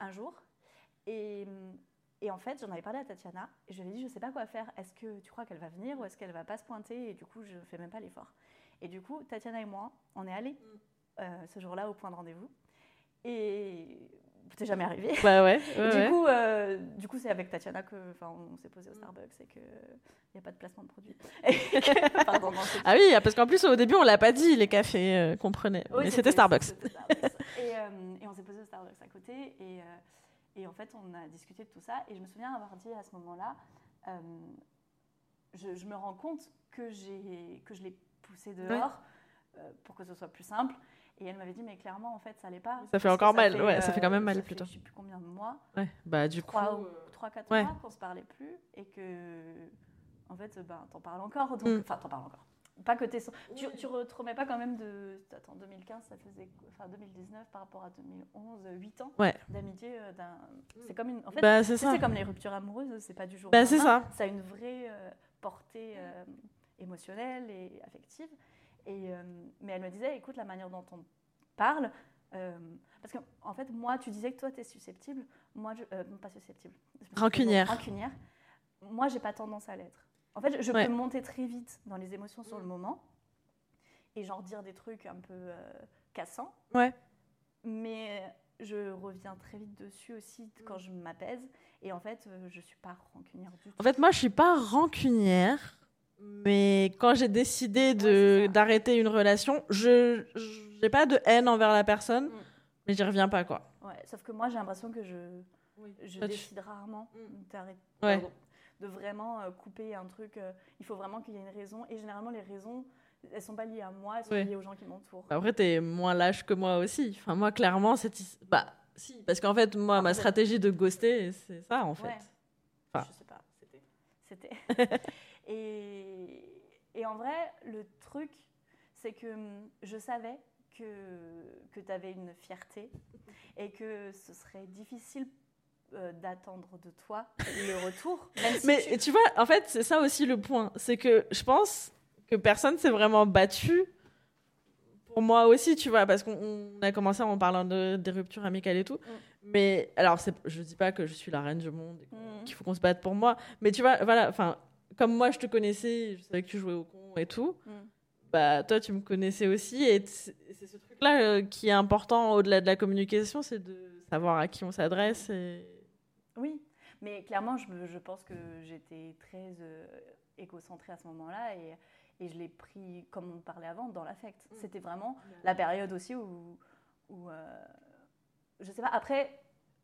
un jour. Et, et en fait, j'en avais parlé à Tatiana et je lui ai dit, je sais pas quoi faire. Est-ce que tu crois qu'elle va venir ou est-ce qu'elle va pas se pointer? Et du coup, je fais même pas l'effort. Et du coup, Tatiana et moi, on est allés euh, ce jour-là au point de rendez-vous. Et c'est jamais arrivé. Bah ouais. du, Coup, euh, du coup, c'est avec Tatiana que, on s'est posé au Starbucks et qu'il n'y a pas de placement de produit. Pardon, ah oui, parce qu'en plus, au début, on l'a pas dit, les cafés euh, qu'on prenait. mais c'était Starbucks. et, et, on s'est posé au Starbucks à côté. Et, et, en fait, on a discuté de tout ça. Et je me souviens avoir dit à ce moment-là, je, je, me rends compte que, que je l'ai poussé dehors pour que ce soit plus simple. Et elle m'avait dit, mais clairement, en fait, ça allait pas. Ça fait encore mal, ouais, ça fait quand même mal plutôt. je sais plus combien de mois. Ouais, bah du coup. 3-4 mois qu'on se parlait plus et que, en fait, ben, t'en parles encore. Mm. Enfin, t'en parles encore. Pas que t'es. Tu, tu te remets pas quand même de. Attends, 2015, ça faisait. Enfin, 2019 par rapport à 2011, 8 ans ouais. d'amitié. Euh, c'est comme une. En fait, bah, c'est comme les ruptures amoureuses, c'est pas du jour bah, au lendemain. Ça. ça a une vraie euh, portée euh, émotionnelle et affective. Et, euh, mais elle me disait, écoute, la manière dont on parle, euh, parce qu'en en fait, moi, tu disais que toi, tu es susceptible. Moi, je, euh, pas susceptible. Rancunière. Rancunière. Moi, j'ai pas tendance à l'être. En fait, je peux monter très vite dans les émotions sur le moment et genre dire des trucs un peu cassants. Ouais. Mais je reviens très vite dessus aussi quand je m'apaise. Et en fait, je suis pas rancunière du tout. En fait, moi, je suis pas rancunière. Mais quand j'ai décidé de d'arrêter une relation, je n'ai pas de haine envers la personne, mm. mais j'y reviens pas quoi. Ouais, sauf que moi j'ai l'impression que je je décide rarement mm. de vraiment euh, couper un truc. Euh, il faut vraiment qu'il y ait une raison et généralement les raisons elles sont pas liées à moi, elles sont liées aux gens qui m'entourent. Après tu es moins lâche que moi aussi. Enfin moi clairement c'est bah si parce qu'en fait moi ma stratégie de ghoster c'est ça en fait. Enfin. Je sais pas, c'était c'était Et, et, en vrai, le truc, c'est que hum, je savais que, que tu avais une fierté et que ce serait difficile euh, d'attendre de toi le retour. Mais tu... vois, en fait, c'est ça aussi le point. C'est que je pense que personne s'est vraiment battu pour moi aussi, tu vois, parce qu'on a commencé en parlant de, des ruptures amicales et tout. Mm. Mais alors, je dis pas que je suis la reine du monde, mm. qu'il faut qu'on se batte pour moi. Mais tu vois, voilà, enfin, comme moi je te connaissais, je savais que tu jouais au con et tout, mm. bah toi tu me connaissais aussi et c'est ce truc là euh, qui est important au-delà de la communication, c'est de savoir à qui on s'adresse. Et... Oui, mais clairement je, je pense que j'étais très euh, égocentrée à ce moment-là et, et je l'ai pris comme on parlait avant dans l'affect. Mm. C'était vraiment la période aussi où, où euh, je sais pas, après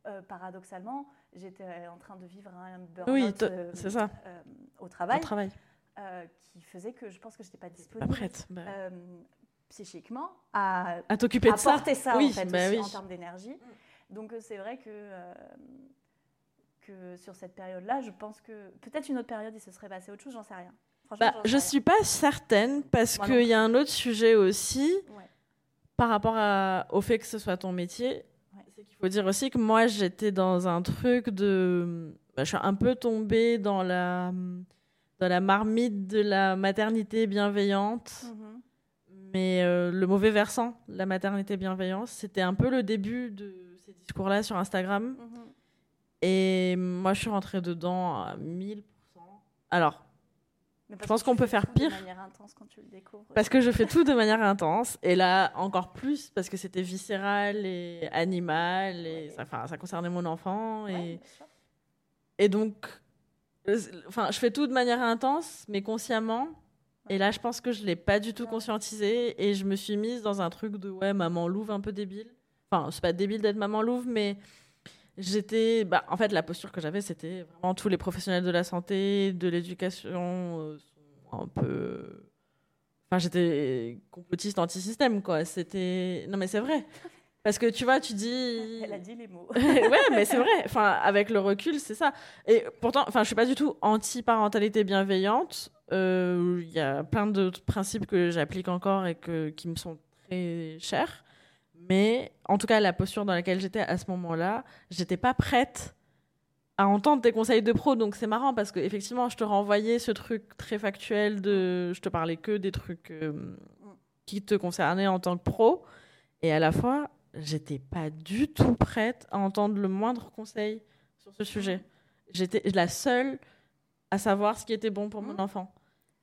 euh, paradoxalement, j'étais en train de vivre un burn-out euh. Euh, au travail, au travail. qui faisait que je pense que je n'étais pas disponible prête, bah. psychiquement à, à t'occuper de ça, ça en, fait, bah en termes d'énergie. Donc c'est vrai que, que sur cette période-là, je pense que peut-être une autre période, il se serait passé autre chose, j'en sais rien. Bah, je ne suis pas certaine parce qu'il y a un autre sujet aussi par rapport à, au fait que ce soit ton métier il faut dire aussi que moi, j'étais dans un truc de. Bah, je suis un peu tombée dans la, dans la marmite de la maternité bienveillante. Mhm. Mais euh, le mauvais versant, la maternité bienveillante, c'était un peu le début de ces discours-là sur Instagram. Mhm. Et moi, je suis rentrée dedans à 1000%. Alors, je pense qu'on peut faire pire. De manière intense quand tu le découvres. Parce que je fais tout de manière intense. Et là, encore plus, parce que c'était viscéral et animal. Et ça, ça concernait mon enfant. Et, et donc, euh, enfin, je fais tout de manière intense, mais consciemment. Et là, je pense que je ne l'ai pas du tout conscientisé. Et je me suis mise dans un truc de ouais, maman louve un peu débile. Enfin, c'est pas débile d'être maman louve, mais j'étais. Bah, en fait, la posture que j'avais, c'était vraiment tous les professionnels de la santé, de l'éducation euh, sont un peu. Enfin, j'étais complotiste anti-système, quoi. C'était. Non, mais c'est vrai. Parce que tu vois, tu dis. Elle a dit les mots. ouais, mais c'est vrai. Enfin, avec le recul, c'est ça. Et pourtant, enfin, je suis pas du tout anti-parentalité bienveillante. Euh, il y a plein d'autres principes que j'applique encore et que, qui me sont très chers. Mais en tout cas, la posture dans laquelle j'étais à ce moment-là, j'étais pas prête à entendre tes conseils de pro. Donc c'est marrant parce que effectivement, je te renvoyais ce truc très factuel de, je te parlais que des trucs euh, qui te concernaient en tant que pro, et à la fois, j'étais pas du tout prête à entendre le moindre conseil sur ce sujet. J'étais la seule à savoir ce qui était bon pour mon enfant.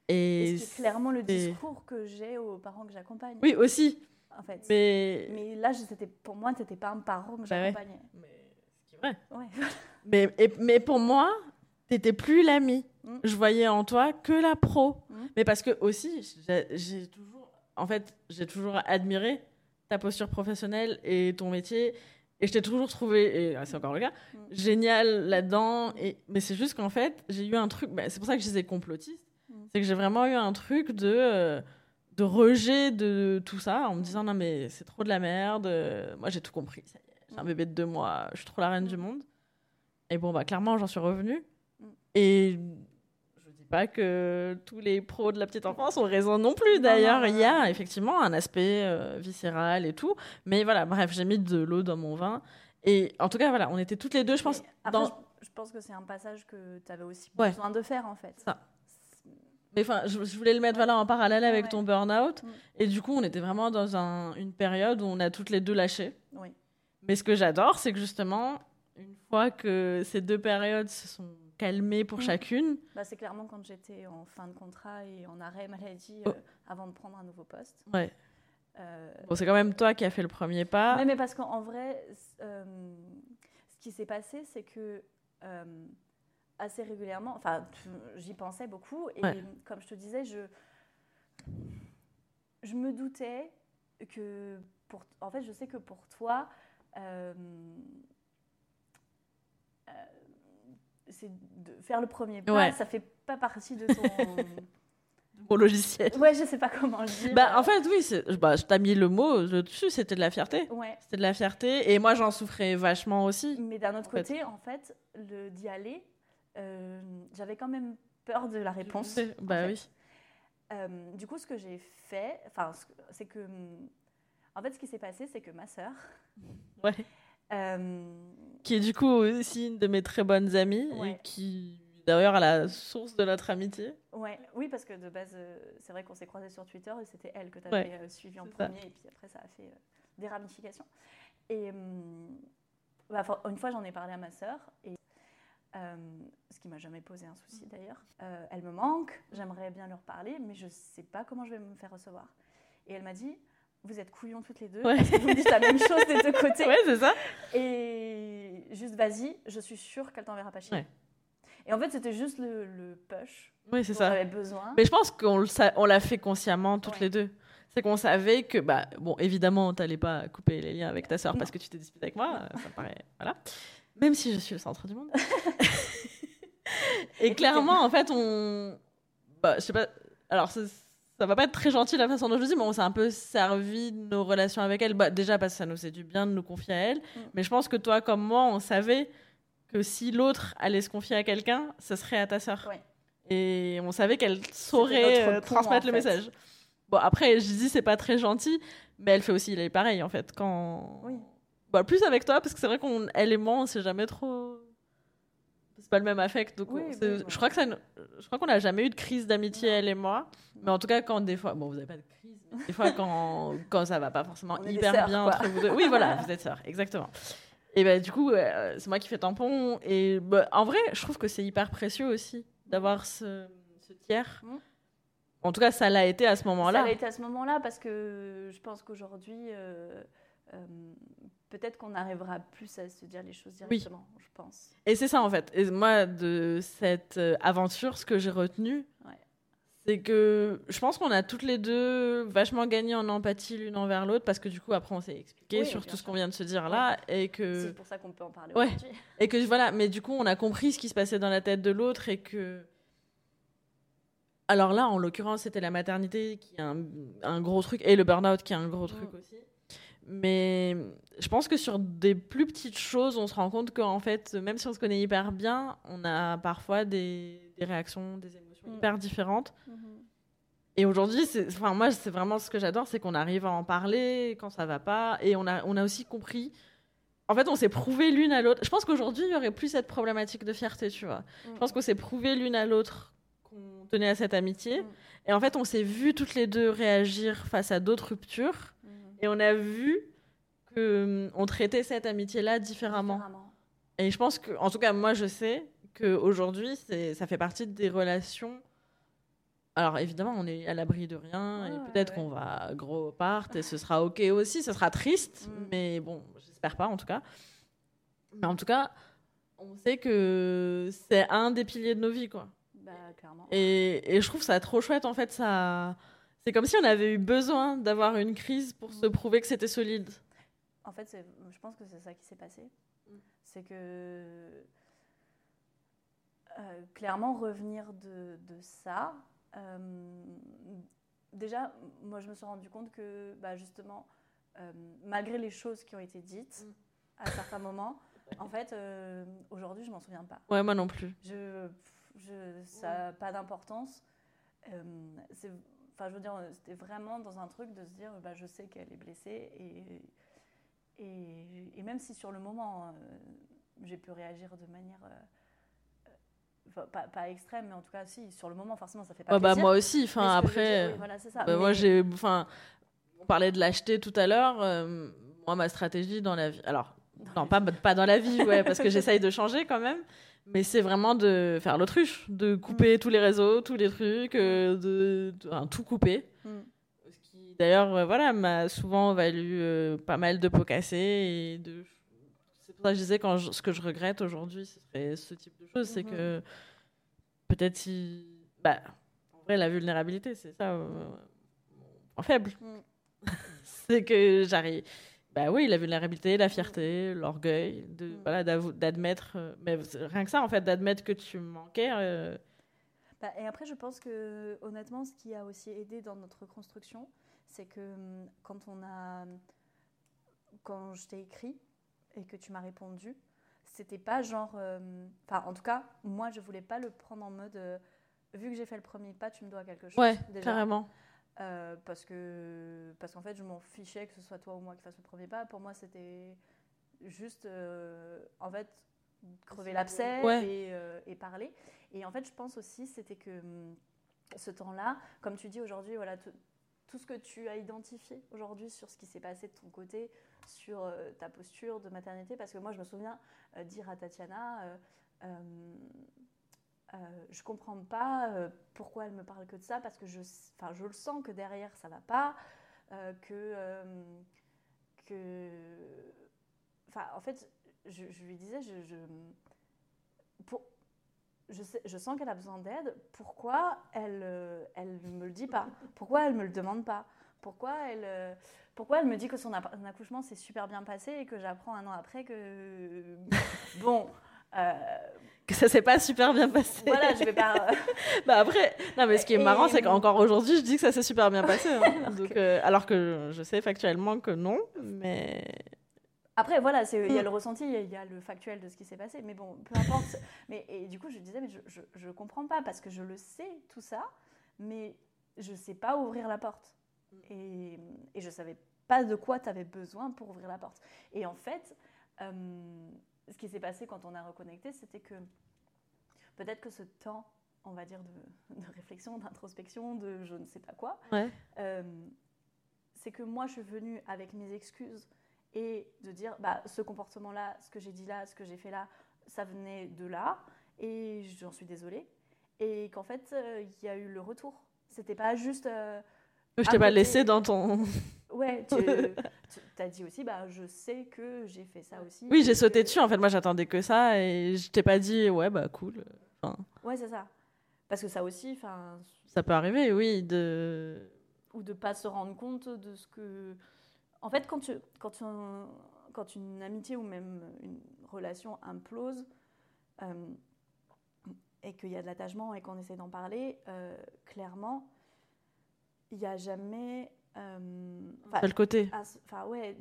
Et, Et c'est clairement le discours que j'ai aux parents que j'accompagne. Oui, aussi. En fait. Mais. Mais là, je- c'était pour moi, t'étais pas un parent que Bah ouais. j'accompagnais. Ce qui est vrai. Ouais. Mais, et- mais pour moi, t'étais plus l'ami. Mm. Je voyais en toi que la pro. Mm. Mais parce que aussi, j'ai toujours, en fait, j'ai toujours admiré ta posture professionnelle et ton métier. Et je t'ai toujours trouvé, et ah, c'est encore le cas, Mm. génial là-dedans. Et mais c'est juste qu'en fait, j'ai eu un truc. bah, c'est pour ça que je disais complotiste. Mm. C'est que j'ai vraiment eu un truc de euh, de rejet de tout ça en me disant non mais c'est trop de la merde. euh, moi j'ai tout compris. J'ai un bébé de deux mois. Je suis trop la reine du monde. Et bon bah clairement j'en suis revenue. Et je dis pas que tous les pros de la petite enfance ont raison non plus. D'ailleurs, il y a effectivement un aspect euh, viscéral et tout. Mais voilà, bref, j'ai mis de l'eau dans mon vin. Et en tout cas, voilà, on était toutes les deux, je pense. Après, dans- je, je pense que c'est un passage que tu avais aussi Ouais. besoin de faire, en fait. Ça. Mais enfin, je, je voulais le mettre voilà, en parallèle avec Ouais. ton burn-out. Mm. Et du coup, on était vraiment dans un- une période où on a toutes les deux lâché. Oui. Mais ce que j'adore, c'est que justement, une fois que ces deux périodes se sont calmées pour Mm. chacune, Bah, c'est clairement quand j'étais en fin de contrat et en arrêt maladie Oh. euh, avant de prendre un nouveau poste. ouais. Euh, Bon, c'est quand même toi qui as fait le premier pas. Ouais, mais parce qu'en vrai, euh, ce qui s'est passé, c'est que assez régulièrement, enfin, j'y pensais beaucoup, et Ouais. comme je te disais, je, je me doutais que, pour, en fait, je sais que pour toi, euh, euh, c'est de faire le premier pas, Ouais. ça fait pas partie de ton. Mon logiciel. ouais, je sais pas comment le dire. Bah, en fait, oui, bah, je t'ai mis le mot dessus, c'était de la fierté. Ouais. C'était de la fierté. Et moi, j'en souffrais vachement aussi. Mais d'un autre en fait. côté, en fait, le d'y aller, euh, j'avais quand même peur de la réponse. Bah en fait. oui. Euh, du coup, ce que j'ai fait, enfin, c'est que, hum, en fait, ce qui s'est passé, c'est que ma sœur, Ouais. euh, Qui est du coup aussi une de mes très bonnes amies. Ouais. Et qui, d'ailleurs, à la source de notre amitié. ouais, oui, parce que de base, c'est vrai qu'on s'est croisés sur Twitter et c'était elle que tu Ouais, avais suivi en c'est ça. premier, et puis après, ça a fait des ramifications. Et hum, bah, une fois, j'en ai parlé à ma sœur, et euh, ce qui m'a jamais posé un souci d'ailleurs. Euh, elle me manque, j'aimerais bien leur parler, mais je sais pas comment je vais me faire recevoir. Et elle m'a dit, vous êtes couillons toutes les deux, Ouais. parce que vous me dites la même chose des deux côtés. Ouais, c'est ça. Et juste vas-y, je suis sûre qu'elle t'enverra pas chier. Ouais. Et en fait, c'était juste le, le push Oui, c'est dont ça. j'avais besoin. Mais je pense qu'on on l'a fait consciemment toutes Ouais. les deux. C'est qu'on savait que, bah, bon, évidemment, t'allais pas couper les liens avec ta sœur parce que tu t'es disputé avec moi. euh, Ça me paraît, voilà. Même si je suis le centre du monde. Et clairement, en fait, on, bah, je sais pas. Alors, ça, ça va pas être très gentil la façon dont je le dis, mais on s'est un peu servi de nos relations avec elle. Bah, déjà parce que ça nous fait du bien de nous confier à elle. Mm. Mais je pense que toi, comme moi, on savait que si l'autre allait se confier à quelqu'un, ce serait à ta sœur. Ouais. Et on savait qu'elle saurait euh, transmettre le fait. message. Bon, après, je dis c'est pas très gentil, mais elle fait aussi les pareil en fait. Quand... Oui. Bah, plus avec toi, parce que c'est vrai qu'elle et moi, on s'est jamais trop. C'est pas le même affect. Donc Oui, on- je crois que ça, je crois qu'on n'a jamais eu de crise d'amitié, elle et moi. Mais en tout cas, quand des fois. Bon, vous avez pas de crise, mais des fois, quand, quand ça va pas forcément On hyper sœurs, bien quoi. entre vous deux. Oui, voilà, vous êtes sœurs, exactement. Et bah, du coup, euh, c'est moi qui fais tampon. Et bah, en vrai, je trouve que c'est hyper précieux aussi d'avoir ce, ce tiers. Mm. En tout cas, ça l'a été à ce Ça moment-là. a été à ce moment-là parce que je pense qu'aujourd'hui, euh, euh, peut-être qu'on arrivera plus à se dire les choses directement, je pense. Et c'est ça en fait. Et moi, de cette euh, aventure, ce que j'ai retenu, Ouais. c'est que je pense qu'on a toutes les deux vachement gagné en empathie l'une envers l'autre parce que du coup, après, on s'est expliqué Oui, sur tout ce qu'on vient de se dire là et C'est que pour ça qu'on peut en parler ouais. aujourd'hui. et que voilà. Mais du coup, on a compris ce qui se passait dans la tête de l'autre et que alors là, en l'occurrence, c'était la maternité qui est un, un gros truc et le burn-out qui est un gros truc Mm. aussi. Mais je pense que sur des plus petites choses, on se rend compte qu'en fait, même si on se connaît hyper bien, on a parfois des, des réactions, des émotions Mm. hyper différentes. Mhm. Et aujourd'hui, enfin, moi, c'est vraiment ce que j'adore, c'est qu'on arrive à en parler quand ça va pas. Et on a, on a aussi compris. En fait, on s'est prouvé l'une à l'autre. Je pense qu'aujourd'hui, il y aurait plus cette problématique de fierté, tu vois. Mm. Je pense qu'on s'est prouvé l'une à l'autre qu'on tenait à cette amitié. Mm. Et en fait, on s'est vu toutes les deux réagir face à d'autres ruptures. Et on a vu que hum, on traitait cette amitié-là différemment. Différemment. Et je pense que, en tout cas, moi, je sais qu'aujourd'hui, ça fait partie des relations. alors évidemment, on est à l'abri de rien et peut-être ouais. qu'on va gros part et ce sera ok aussi. Ce sera triste, Mm. mais bon, j'espère pas en tout cas. Mais en tout cas, on sait que c'est un des piliers de nos vies, quoi. Bah, clairement. Et, et je trouve ça trop chouette en fait. Ça, c'est comme si on avait eu besoin d'avoir une crise pour se prouver que c'était solide. En fait, je pense que c'est ça qui s'est passé. Mm. C'est que euh, clairement revenir de, de ça. euh, déjà, moi, je me suis rendu compte que bah, justement, euh, malgré les choses qui ont été dites Mm. à certains moments, en fait, aujourd'hui, je m'en souviens pas. Ouais, moi non plus. Je, je, ça n'a pas d'importance. C'est- Enfin, je veux dire, c'était vraiment dans un truc de se dire, bah, je sais qu'elle est blessée et, et, et même si sur le moment, euh, j'ai pu réagir de manière, euh, enfin, pas, pas extrême, mais en tout cas, si, sur le moment, forcément, ça fait pas Ouais, bah plaisir. moi aussi. Enfin après. dire, oui, voilà, c'est ça. Bah, Moi, j'ai. Enfin, on parlait de l'acheter tout à l'heure. euh, moi, ma stratégie dans la vie. Alors, non, pas, pas dans la vie, ouais, parce que j'essaye de changer quand même. Mais c'est vraiment de faire l'autruche, de couper tous les réseaux, tous les trucs, euh, de, de- enfin, tout couper. Mm. Ce qui, d'ailleurs, euh, voilà, m'a souvent valu euh, pas mal de pots cassés. Et de... C'est pour ça que je disais, quand je- ce que je regrette aujourd'hui, ce serait ce type de choses. C'est que peut-être si. Bah, en vrai, la vulnérabilité, c'est ça. mon point faible. Mm. c'est que j'arrive. Bah oui, la vulnérabilité, la fierté, l'orgueil, de Mm. voilà, d'admettre. euh, mais rien que ça, en fait, d'admettre que tu manquais. euh, Bah, et après, je pense que honnêtement, ce qui a aussi aidé dans notre construction, c'est que hum, quand on a, quand je t'ai écrit et que tu m'as répondu, c'était pas genre, euh, enfin, en tout cas, moi, je voulais pas le prendre en mode, vu que j'ai fait le premier pas, tu me dois quelque chose. Ouais, déjà. carrément. Euh, parce que parce qu'en fait, je m'en fichais que ce soit toi ou moi qui fasse le premier pas. Pour moi, c'était juste, euh, en fait, crever l'abcès Ouais. et, euh, et parler. Et en fait, je pense aussi, c'était que hum, ce temps-là, comme tu dis aujourd'hui, voilà, tout- tout ce que tu as identifié aujourd'hui sur ce qui s'est passé de ton côté, sur euh, ta posture de maternité, parce que moi, je me souviens euh, dire à Tatiana, euh, je comprends pas euh, pourquoi elle me parle que de ça, parce que je, je le sens que derrière, ça va pas, euh, que, que, enfin, en fait, je, lui disais, je, je, sais, je sens qu'elle a besoin d'aide. Pourquoi elle euh, elle ne me le dit pas? Pourquoi elle me le demande pas? Pourquoi elle pourquoi elle me dit que son accouchement s'est super bien passé et que j'apprends un an après que bon euh, Que ça s'est pas super bien passé. voilà je vais pas bah après, non, mais ce qui est Et- marrant, c'est qu'encore aujourd'hui, je dis que ça s'est super bien passé. hein. Donc, euh, alors que je sais factuellement que non, mais. Après, voilà, il y a Mm. le ressenti, il y a le factuel de ce qui s'est passé. Mais bon, peu importe. mais, et du coup, je disais, mais je, je, je comprends pas parce que je le sais, tout ça, mais je sais pas ouvrir la porte. Et, et je savais pas de quoi tu avais besoin pour ouvrir la porte. Et en fait, euh, ce qui s'est passé quand on a reconnecté, c'était que peut-être que ce temps, on va dire, de, de réflexion, d'introspection, de je ne sais pas quoi, Ouais. euh, c'est que moi, je suis venue avec mes excuses et de dire, bah, ce comportement-là, ce que j'ai dit là, ce que j'ai fait là, ça venait de là, et j'en suis désolée. Et qu'en fait, euh, il y a eu le retour. C'était pas juste. euh, Je t'ai pas laissé dans ton. Ouais, tu as dit aussi, bah, je sais que j'ai fait ça aussi. Oui, j'ai sauté que- dessus. En fait, moi, j'attendais que ça et je t'ai pas dit, ouais, bah cool. Enfin, Ouais, c'est ça. Parce que ça aussi, enfin, ça peut arriver, oui. De... ou de pas se rendre compte de ce que. En fait, quand, tu, quand, tu- quand une amitié ou même une relation implose euh, et qu'il y a de l'attachement et qu'on essaie d'en parler, euh, clairement, il n'y a jamais. Euh, C'est le côté. Enfin, ouais,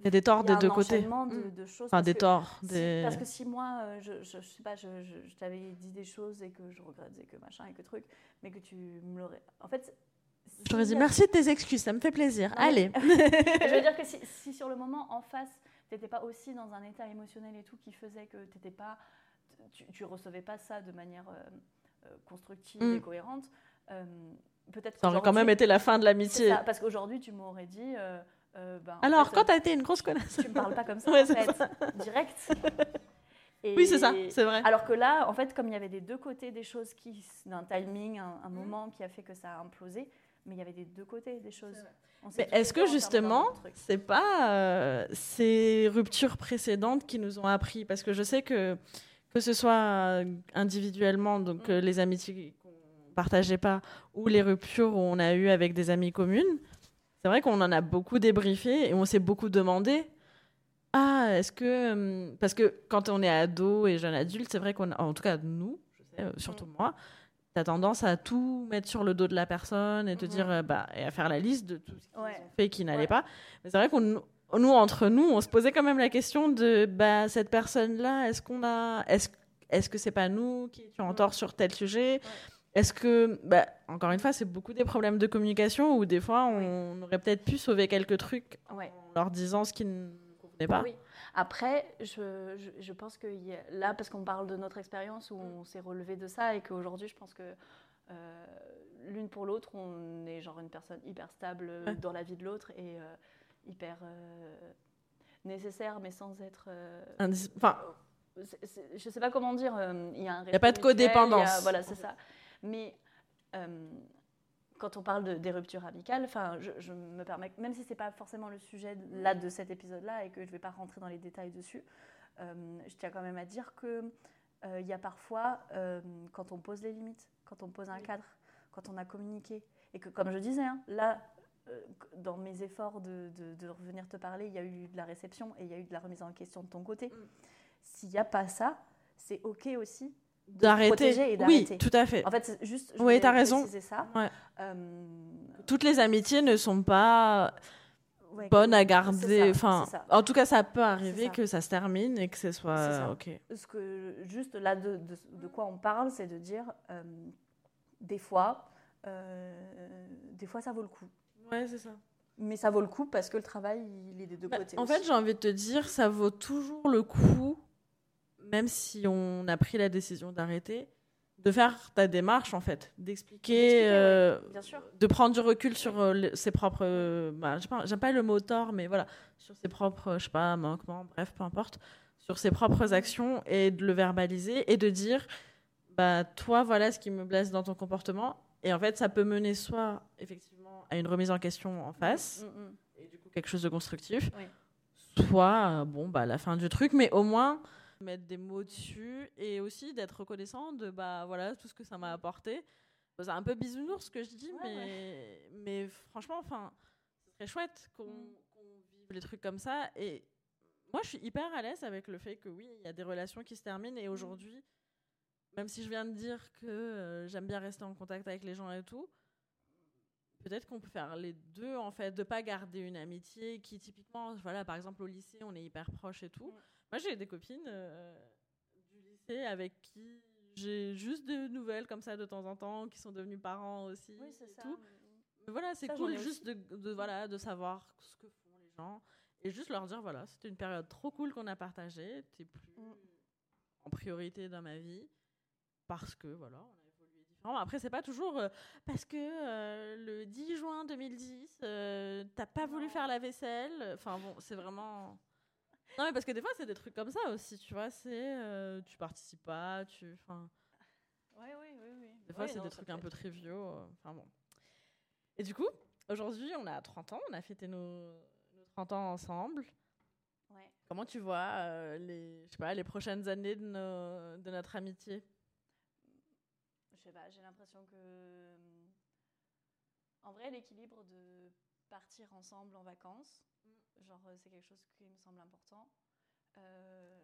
Il y a des torts il y a des deux un côtés. de, Mm. de choses. Enfin, des torts. si- Des... parce que si moi, euh, je, je, je sais pas, je, je- je t'avais dit des choses et que je regrette et que machin et que truc, mais que tu me l'aurais. En fait. J'aurais si- dit merci de tes excuses, ça me fait plaisir. Non, mais- Allez. je veux dire que si, si sur le moment, en face, t'étais pas aussi dans un état émotionnel et tout qui faisait que t'étais pas, tu, tu recevais pas ça de manière euh, euh, constructive Mm. et cohérente, euh, peut-être Ça aurait quand même été la fin de l'amitié. ça, parce qu'aujourd'hui, tu m'aurais dit. euh, euh, ben, en Alors, fait, quand euh, t'as été une grosse connasse. tu me parles pas comme ça, Ouais, en fait, direct. Et- Oui, c'est ça, c'est vrai. Alors que là, en fait, comme il y avait des deux côtés des choses, qui, d'un timing, un, un Mhm. moment qui a fait que ça a implosé, mais il y avait des deux côtés des choses. Mais est-ce que justement, c'est pas euh, ces ruptures précédentes qui nous ont appris? Parce que je sais que que ce soit individuellement, donc euh, les amitiés partageait pas, ou les ruptures où on a eu avec des amis communes, c'est vrai qu'on en a beaucoup débriefé et on s'est beaucoup demandé. Ah, est-ce que hum, parce que quand on est ado et jeune adulte, c'est vrai qu'on, a- en tout cas nous, je sais, euh, surtout moi, t'as tendance à tout mettre sur le dos de la personne et te Mhm. dire euh, bah et à faire la liste de tout ce qu'ils Ouais. fait qui n'allait Ouais. pas. Mais c'est vrai qu'on nous entre nous, on se posait quand même la question de bah cette personne là, est-ce qu'on a est-ce est-ce que c'est pas nous qui étions en Mhm. tort sur tel sujet? Est-ce que bah encore une fois, c'est beaucoup des problèmes de communication où des fois on aurait peut-être pu sauver quelques trucs Ouais. en leur disant ce qui ne convenait pas? Oui. Après, je, je, je pense que là, parce qu'on parle de notre expérience où on s'est relevé de ça et qu'aujourd'hui, je pense que euh, l'une pour l'autre, on est genre une personne hyper stable euh, Ouais. dans la vie de l'autre et euh, hyper euh, nécessaire, mais sans être. Enfin, c'est- je sais pas comment dire. Il y a un Y a pas de mutuel, a- codépendance. Voilà, c'est ça. Mais euh, quand on parle de, des ruptures amicales, enfin, je, je me permets, même si c'est pas forcément le sujet de- là de cet épisode-là et que je vais pas rentrer dans les détails dessus, euh, je tiens quand même à dire que euh, il y a parfois, quand on pose les limites, quand on pose un cadre, quand on a communiqué, et que comme je disais, hein, là, dans mes efforts de, de- de revenir te parler, il y a eu de la réception et il y a eu de la remise en question de ton côté. Mm. S'il n'y a pas ça, c'est OK aussi d'arrêter. Oui, tout à fait. En fait, c'est juste. je Oui, t'as raison. ça. Ouais. Euh, Toutes les amitiés ne sont pas ouais, bonnes à garder. ça, Enfin, en tout cas, ça peut arriver ça. que ça se termine et que ce soit ok. Ce que juste là de, de, de quoi on parle, c'est de dire euh, des fois, euh, des fois ça vaut le coup. Ouais, c'est ça. Mais ça vaut le coup parce que le travail, il est des deux Bah, côtés. en aussi. fait, j'ai envie de te dire, ça vaut toujours le coup, même si on a pris la décision d'arrêter, de faire ta démarche en fait, d'expliquer, ouais, euh, de prendre du recul sur euh, ses propres, euh, bah, j'aime pas, le mot tort, mais voilà, sur ses propres, je sais pas, manquements, bref, peu importe, sur ses propres actions et de le verbaliser et de dire, bah toi, voilà ce qui me blesse dans ton comportement. Et en fait, ça peut mener soit effectivement à une remise en question en face, Mm, mm. et du coup quelque chose de constructif, Oui. soit bon bah la fin du truc, mais au moins mettre des mots dessus et aussi d'être reconnaissant de bah voilà tout ce que ça m'a apporté. C'est un peu bisounours ce que je dis, Ouais, mais mais franchement enfin ce serait chouette qu'on Mm. qu'on vive les trucs comme ça et moi je suis hyper à l'aise avec le fait que oui il y a des relations qui se terminent et aujourd'hui même si je viens de dire que euh, j'aime bien rester en contact avec les gens et tout, peut-être qu'on peut faire les deux en fait, de pas garder une amitié qui typiquement, voilà, par exemple au lycée, on est hyper proches et tout. Mm. Moi, j'ai des copines euh, du lycée avec qui j'ai juste des nouvelles comme ça de temps en temps, qui sont devenues parents aussi. Oui, c'est ça. tout. Mais voilà, c'est cool juste de, de, voilà, de savoir ce que font les gens et juste leur dire voilà, c'était une période trop cool qu'on a partagée, t'es plus Mm. en priorité dans ma vie parce que voilà, on a évolué différemment. Après, c'est pas toujours euh, parce que euh, le 10 juin 2010, euh, t'as pas voulu faire la vaisselle. Enfin bon, c'est vraiment. Non, mais parce que des fois, c'est des trucs comme ça aussi, tu vois. C'est euh, tu participes pas, tu. Enfin, Oui, oui, oui, oui. des fois, c'est des trucs un peu triviaux. euh, Enfin bon. Et du coup, aujourd'hui, on a 30 ans, on a fêté nos, nos 30 ans ensemble. Ouais. Comment tu vois euh, les, je sais pas, les prochaines années de, nos- de notre amitié? Je sais pas, j'ai l'impression que. hum, En vrai, l'équilibre de partir ensemble en vacances, genre, euh, c'est quelque chose qui me semble important. Euh,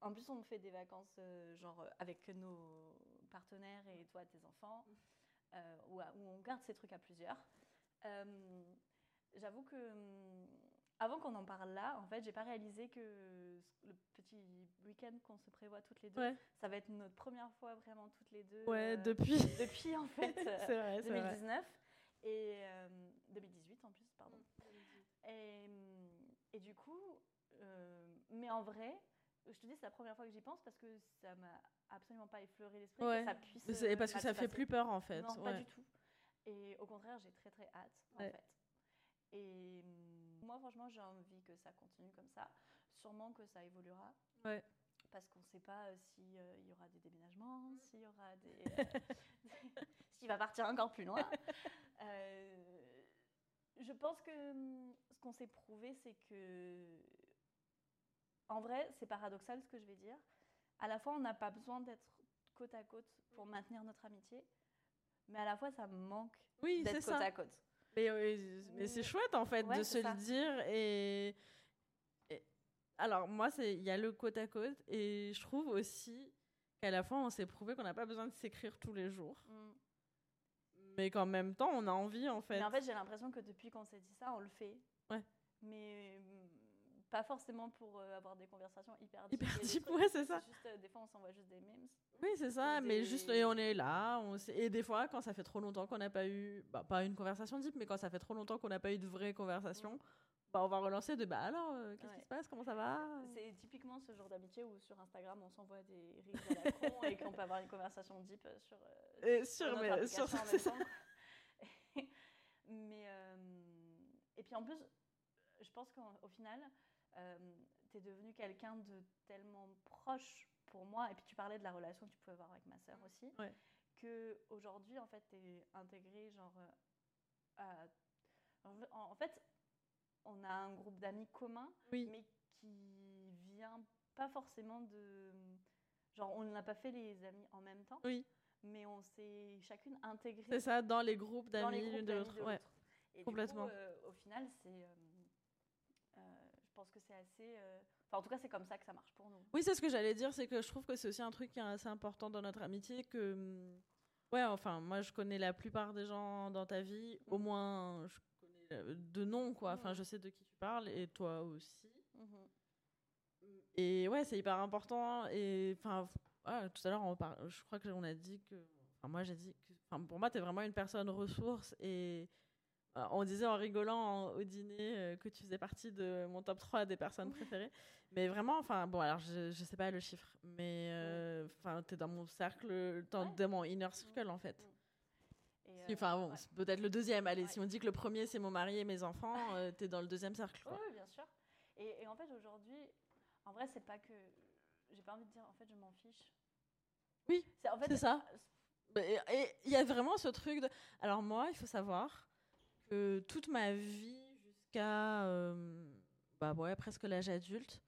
en plus, on fait des vacances, euh, genre, avec nos partenaires et toi, tes enfants, euh, où, où on garde ces trucs à plusieurs. Euh, J'avoue que. hum, Avant qu'on en parle là, en fait, j'ai pas réalisé que le petit week-end qu'on se prévoit toutes les deux, Ouais, ça va être notre première fois vraiment toutes les deux. ouais, euh, depuis. depuis en fait c'est euh, vrai, c'est vrai. 2019 et euh, 2018 en plus, pardon. Et, hum, et du coup, euh, mais en vrai, je te dis, c'est la première fois que j'y pense parce que ça m'a absolument pas effleuré l'esprit Ouais. que ça puisse. C'est euh, parce que ça fait passer. plus peur en fait. Non, pas du tout. Et au contraire, j'ai très très hâte en fait. Et hum, moi, franchement, j'ai envie que ça continue comme ça. Sûrement que ça évoluera. Ouais. parce qu'on ne sait pas s'il y aura des déménagements, s'il y aura des. euh, s'il va partir encore plus loin. Euh, je pense que hum, ce qu'on s'est prouvé, c'est que. En vrai, c'est paradoxal ce que je vais dire. À la fois, on n'a pas besoin d'être côte à côte pour maintenir notre amitié, mais à la fois, ça me manque Oui, d'être côte ça. à côte. Mais, euh, mais c'est chouette en fait Ouais, de se ça. le dire et, et- alors moi c'est il y a le côte à côte et je trouve aussi qu'à la fois on s'est prouvé qu'on n'a pas besoin de s'écrire tous les jours Mm. Mais qu'en même temps on a envie en fait. Mais en fait, j'ai l'impression que depuis qu'on s'est dit ça, on le fait. Ouais. Mais hum, pas forcément pour euh, avoir des conversations hyper deep. Hyper deep, ouais, c'est ça. juste, euh, des fois, on s'envoie juste des memes. Oui c'est ça Des- mais juste et on est là on et des fois quand ça fait trop longtemps qu'on n'a pas eu bah, pas une conversation deep mais quand ça fait trop longtemps qu'on n'a pas eu de vraie conversation bah on va relancer de bah alors euh, qu'est-ce qui se passe comment ça va? C'est typiquement ce genre d'amitié où sur Instagram, on s'envoie des reels à la con et qu'on peut avoir une conversation deep euh, sur, euh, Et sur sur notre mais sur en ça. euh, et puis en plus, je pense qu'au final, tu es devenu quelqu'un de tellement proche pour moi. Et puis tu parlais de la relation que tu pouvais avoir avec ma sœur aussi. Ouais. Que aujourd'hui, en fait, es intégré genre euh, à- en fait, on a un groupe d'amis commun, Oui. mais qui vient pas forcément de genre on n'a pas fait les amis en même temps Oui. mais on s'est chacune intégrée C'est ça, dans les groupes d'amis l'une de l'autre. Ouais. Et complètement. Du coup, euh, au final, c'est, euh, euh, je pense que c'est assez. euh, Enfin, en tout cas, c'est comme ça que ça marche pour nous. Oui, c'est ce que j'allais dire, c'est que je trouve que c'est aussi un truc qui est assez important dans notre amitié, que... hum, Ouais, enfin, moi, je connais la plupart des gens dans ta vie, au Mm. moins, je de nom, quoi. Enfin, Mm. je sais de qui tu parles, et toi aussi. Mhm. Et ouais, c'est hyper important, et enfin, ouais, tout à l'heure, on par- je crois qu'on a dit que... Enfin, moi, j'ai dit que... Enfin, pour moi, t'es vraiment une personne ressource, et... euh, On disait en rigolant en- au dîner euh, que tu faisais partie de mon top 3 des personnes préférées. Mais vraiment, enfin, bon, alors je, je sais pas le chiffre, mais euh, enfin, t'es dans mon cercle, dans, Ouais. dans mon inner circle en fait. Et, Si, euh, Enfin, bon, ouais. c'est peut-être le deuxième. Allez, Ouais. si on dit que le premier c'est mon mari et mes enfants, euh, t'es dans le deuxième cercle. Oui, Quoi. oui, bien sûr. Et, et en fait, aujourd'hui, en vrai, c'est pas que. J'ai pas envie de dire, en fait, je m'en fiche. Oui, c'est en fait, ça. Et et il y a vraiment ce truc de. Alors, moi, il faut savoir que toute ma vie, jusqu'à euh, bah, ouais, presque l'âge adulte,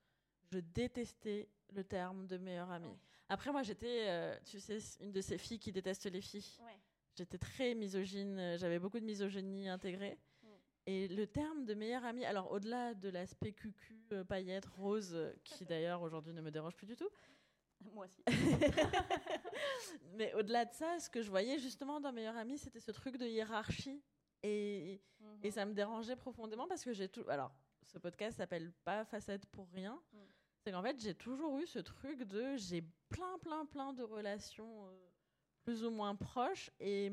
je détestais le terme de meilleure amie. Ouais. Après, moi, j'étais, euh, tu sais, une de ces filles qui détestent les filles. Ouais. J'étais très misogyne, euh, j'avais beaucoup de misogynie intégrée. Mm. Et le terme de meilleure amie, alors au-delà de l'aspect cucu, euh, paillette, rose, euh, qui d'ailleurs aujourd'hui ne me dérange plus du tout, Moi aussi. mais au-delà de ça, ce que je voyais justement dans meilleure amie, c'était ce truc de hiérarchie. Et, Mhm. et ça me dérangeait profondément parce que j'ai tout. Alors, ce podcast s'appelle pas Facette pour rien. Mm. C'est qu'en fait, j'ai toujours eu ce truc de. J'ai plein, plein, plein de relations euh, plus ou moins proches. Et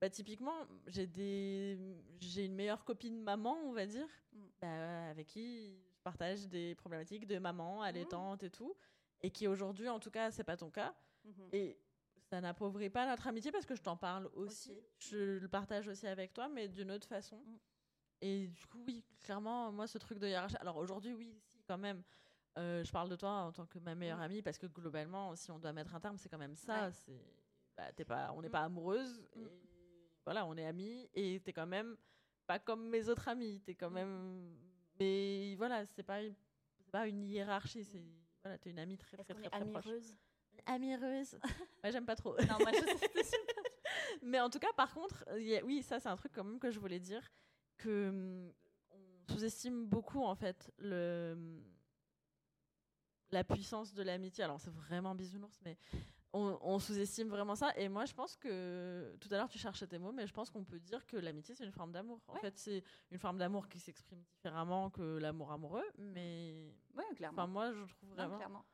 bah, typiquement, j'ai des... une meilleure copine maman, on va dire, Mm. bah, avec qui je partage des problématiques de maman, allaitante et tout. Et qui aujourd'hui, en tout cas, c'est pas ton cas. Mhm. Et ça n'appauvrit pas notre amitié parce que je t'en parle aussi. Je le partage aussi avec toi, mais d'une autre façon. Mm. Et du coup, oui, clairement, moi, ce truc de hiérarchie. Alors aujourd'hui, oui, si, quand même. Euh, je parle de toi en tant que ma meilleure Mm. amie parce que globalement, si on doit mettre un terme, c'est quand même ça. Ouais. C'est, bah, t'es pas, on n'est Mm. pas amoureuse. Mm. Et voilà, on est amis et t'es quand même pas comme mes autres amis. T'es quand Mm. même. Mais voilà, c'est pas, pas une hiérarchie. C'est voilà, t'es une amie très très qu'on très, très, proche. amoureuse? Amoureuse? ouais, j'aime pas trop. Non, moi, je. Mais en tout cas, par contre, il y a- oui, ça c'est un truc quand même que je voulais dire que hum, on sous-estime beaucoup en fait le hum, la puissance de l'amitié. Alors c'est vraiment bisounours, mais on, on sous-estime vraiment ça. Et moi, je pense que tout à l'heure tu cherchais tes mots, mais je pense qu'on peut dire que l'amitié c'est une forme d'amour. En Ouais. fait, c'est une forme d'amour qui s'exprime différemment que l'amour amoureux, mais Oui, clairement. enfin moi je trouve Non, vraiment. clairement.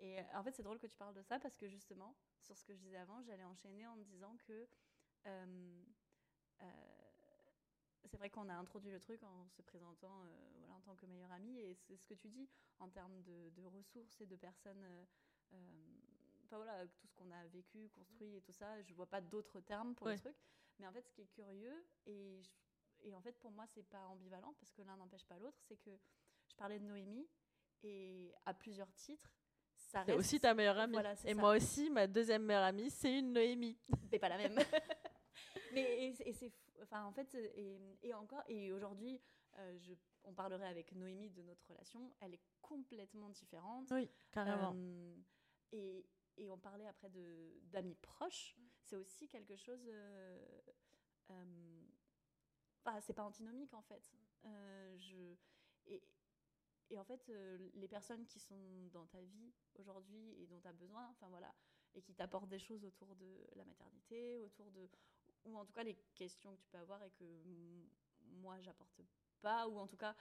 Et euh, en fait, c'est drôle que tu parles de ça parce que justement, sur ce que je disais avant, j'allais enchaîner en me disant que euh, euh, c'est vrai qu'on a introduit le truc en se présentant euh, voilà, en tant que meilleure amie et c'est ce que tu dis en termes de, de ressources et de personnes. euh, Enfin voilà, tout ce qu'on a vécu, construit et tout ça, je vois pas d'autres termes pour Ouais. le truc. Mais en fait, ce qui est curieux, et, je- et en fait pour moi, c'est pas ambivalent parce que l'un n'empêche pas l'autre, c'est que je parlais de Noémie et à plusieurs titres, ça C'est reste aussi ta meilleure amie. Voilà, et ça. moi aussi, ma deuxième meilleure amie, c'est une Noémie. mais pas la même. mais et, et c'est enfin en fait et, et encore et aujourd'hui euh, je on parlerait avec Noémie de notre relation, elle est complètement différente. Oui, carrément. Euh, et, et on parlait après de d'amis proches, c'est aussi quelque chose. Euh, euh, c'est pas antinomique en fait. Euh, je, et, et en fait, euh, les personnes qui sont dans ta vie aujourd'hui et dont tu as besoin, enfin voilà, et qui t'apportent des choses autour de la maternité, autour de. ou en tout cas les questions que tu peux avoir et que moi j'apporte pas, ou en tout cas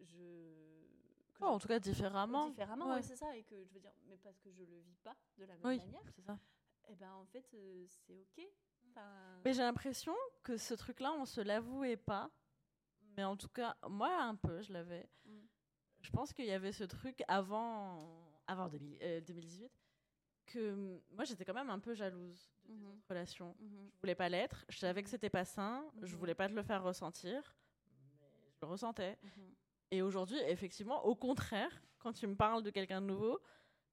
je. Que Oh, en tout cas, différemment. différemment, Ouais. ouais, c'est ça, et que je veux dire, mais parce que je le vis pas de la même Oui, manière, c'est ça. et ben en fait euh, c'est ok. Enfin, Mais j'ai l'impression que ce truc-là, on se l'avouait pas. Mais en tout cas, moi, un peu, je l'avais. Mm. Je pense qu'il y avait ce truc avant, avant 2000 euh, 2018 que hum, moi, j'étais quand même un peu jalouse de tes Mhm. autres relations. mhm. Je voulais pas l'être. Je savais que c'était pas sain. Je Mhm. voulais pas te le faire ressentir. Mais je le ressentais. Et aujourd'hui, effectivement, au contraire, quand tu me parles de quelqu'un de nouveau,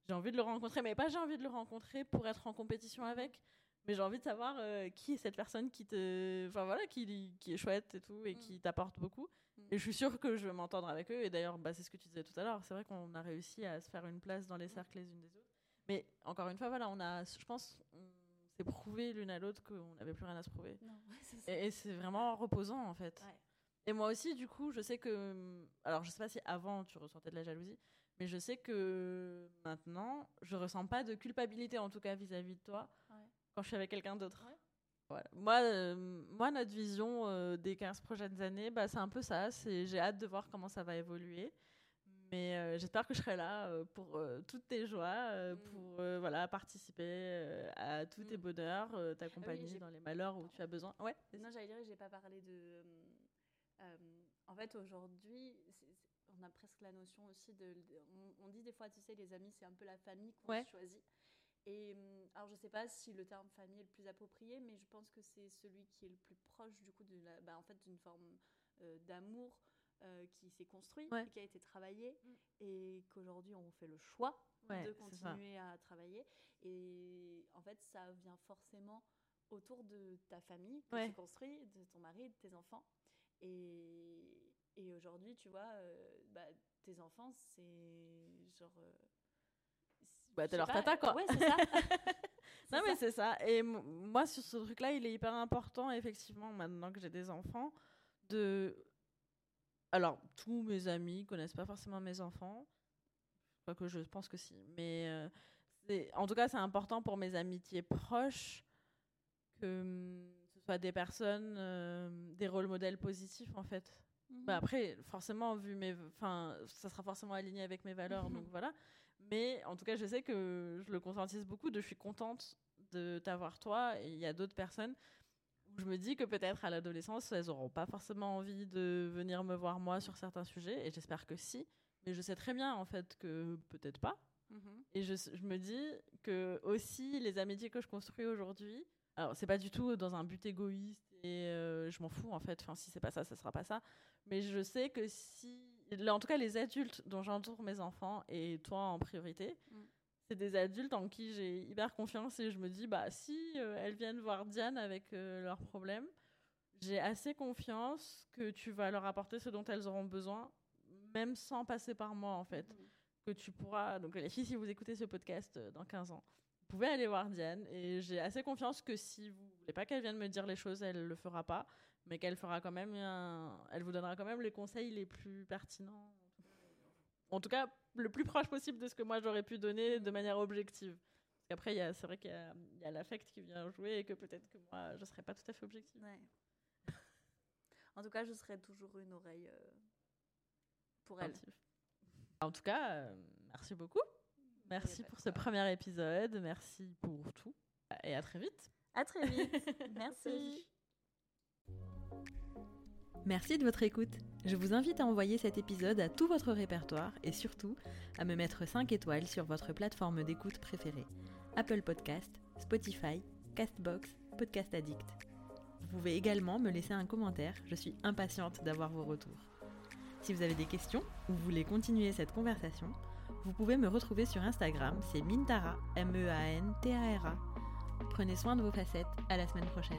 j'ai envie de le rencontrer. Mais pas j'ai envie de le rencontrer pour être en compétition avec. Mais j'ai envie de savoir euh, qui est cette personne qui te, enfin voilà, qui, qui est chouette et tout et Mm. qui t'apporte beaucoup. Mm. Et je suis sûre que je vais m'entendre avec eux. Et d'ailleurs, bah, c'est ce que tu disais tout à l'heure. C'est vrai qu'on a réussi à se faire une place dans les cercles les unes des autres. Mais encore une fois, voilà, on a, je pense, on s'est prouvé l'une à l'autre qu'on n'avait plus rien à se prouver. Non, ouais, c'est ça. Et, et c'est vraiment reposant en fait. Ouais. Et moi aussi, du coup, je sais que. Alors, je sais pas si avant tu ressentais de la jalousie, mais je sais que maintenant, je ressens pas de culpabilité, en tout cas vis-à-vis de toi, Ouais. quand je suis avec quelqu'un d'autre. Ouais. Voilà. Moi, euh, moi, notre vision euh, des 15 prochaines années, bah, c'est un peu ça. J'ai hâte de voir comment ça va évoluer. Mais euh, j'espère que je serai là pour toutes tes joies, Mm. pour voilà, participer à tous tes Mm. bonheurs, euh, t'accompagner dans les malheurs où tu as besoin. Ouais. Non, j'allais dire, j'ai pas parlé de. Euh, en fait, aujourd'hui, on a presque la notion aussi de. de- on, on dit des fois, tu sais, les amis, c'est un peu la famille qu'on Ouais. choisit. Et hum, alors, je sais pas si le terme famille est le plus approprié, mais je pense que c'est celui qui est le plus proche du coup de la, bah, en fait, d'une forme euh, d'amour euh, qui s'est construit, Ouais. qui a été travaillé, Mm. et qu'aujourd'hui on fait le choix Ouais, de continuer à travailler. Et en fait, ça vient forcément autour de ta famille que Ouais. tu construis, de ton mari, de tes enfants. Et, et aujourd'hui, tu vois, euh, bah, tes enfants, c'est genre. euh, Bah, t'es sais leur pas, tata, quoi. Ouais, c'est ça. Non, mais c'est ça. Et moi, sur ce truc-là, il est hyper important, effectivement, maintenant que j'ai des enfants, de. Alors, tous mes amis connaissent pas forcément mes enfants. Pas que je pense que si. Mais euh, c'est- en tout cas, c'est important pour mes amitiés proches que des personnes, euh, des rôles modèles positifs, en fait. Mhm. Bah après, forcément, vu mes, enfin, ça sera forcément aligné avec mes valeurs, donc voilà. Mais en tout cas, je sais que je le conscientise beaucoup. De, je suis contente de t'avoir toi. Et il y a d'autres personnes où je me dis que peut-être à l'adolescence, elles auront pas forcément envie de venir me voir moi sur certains sujets. Et j'espère que si. Mais je sais très bien en fait que peut-être pas. Mhm. Et je, je me dis que aussi les amitiés que je construis aujourd'hui, alors c'est pas du tout dans un but égoïste et euh, je m'en fous en fait. Enfin, si c'est pas ça, ça sera pas ça. Mais je sais que si, en tout cas, les adultes dont j'entoure mes enfants et toi en priorité, Mm. c'est des adultes en qui j'ai hyper confiance et je me dis bah si euh, elles viennent voir Diane avec euh, leurs problèmes, j'ai assez confiance que tu vas leur apporter ce dont elles auront besoin, même sans passer par moi en fait Mhm. que tu pourras. Donc, les filles, si vous écoutez ce podcast dans 15 ans, pouvez aller voir Diane. Et j'ai assez confiance que si vous voulez pas qu'elle vienne me dire les choses, elle le fera pas. Mais qu'elle fera quand même un- Elle vous donnera quand même les conseils les plus pertinents. En tout cas, le plus proche possible de ce que moi j'aurais pu donner de manière objective. Parce qu'après, c'est vrai qu'il y a, l'affect qui vient jouer et que peut-être que moi, je serais pas tout à fait objective. Ouais. En tout cas, je serai toujours une oreille euh, pour elle. En tout cas, euh, merci beaucoup. Merci pas pour ce premier épisode. Merci pour tout. Et à très vite. À très vite. Merci. Merci de votre écoute. Je vous invite à envoyer cet épisode à tout votre répertoire et surtout à me mettre 5 étoiles sur votre plateforme d'écoute préférée. Apple Podcast, Spotify, Castbox, Podcast Addict. Vous pouvez également me laisser un commentaire, je suis impatiente d'avoir vos retours. Si vous avez des questions ou voulez continuer cette conversation, Vous pouvez me retrouver sur Instagram, c'est Mintara, M-E-A-N-T-A-R-A. Prenez soin de vos facettes, à la semaine prochaine.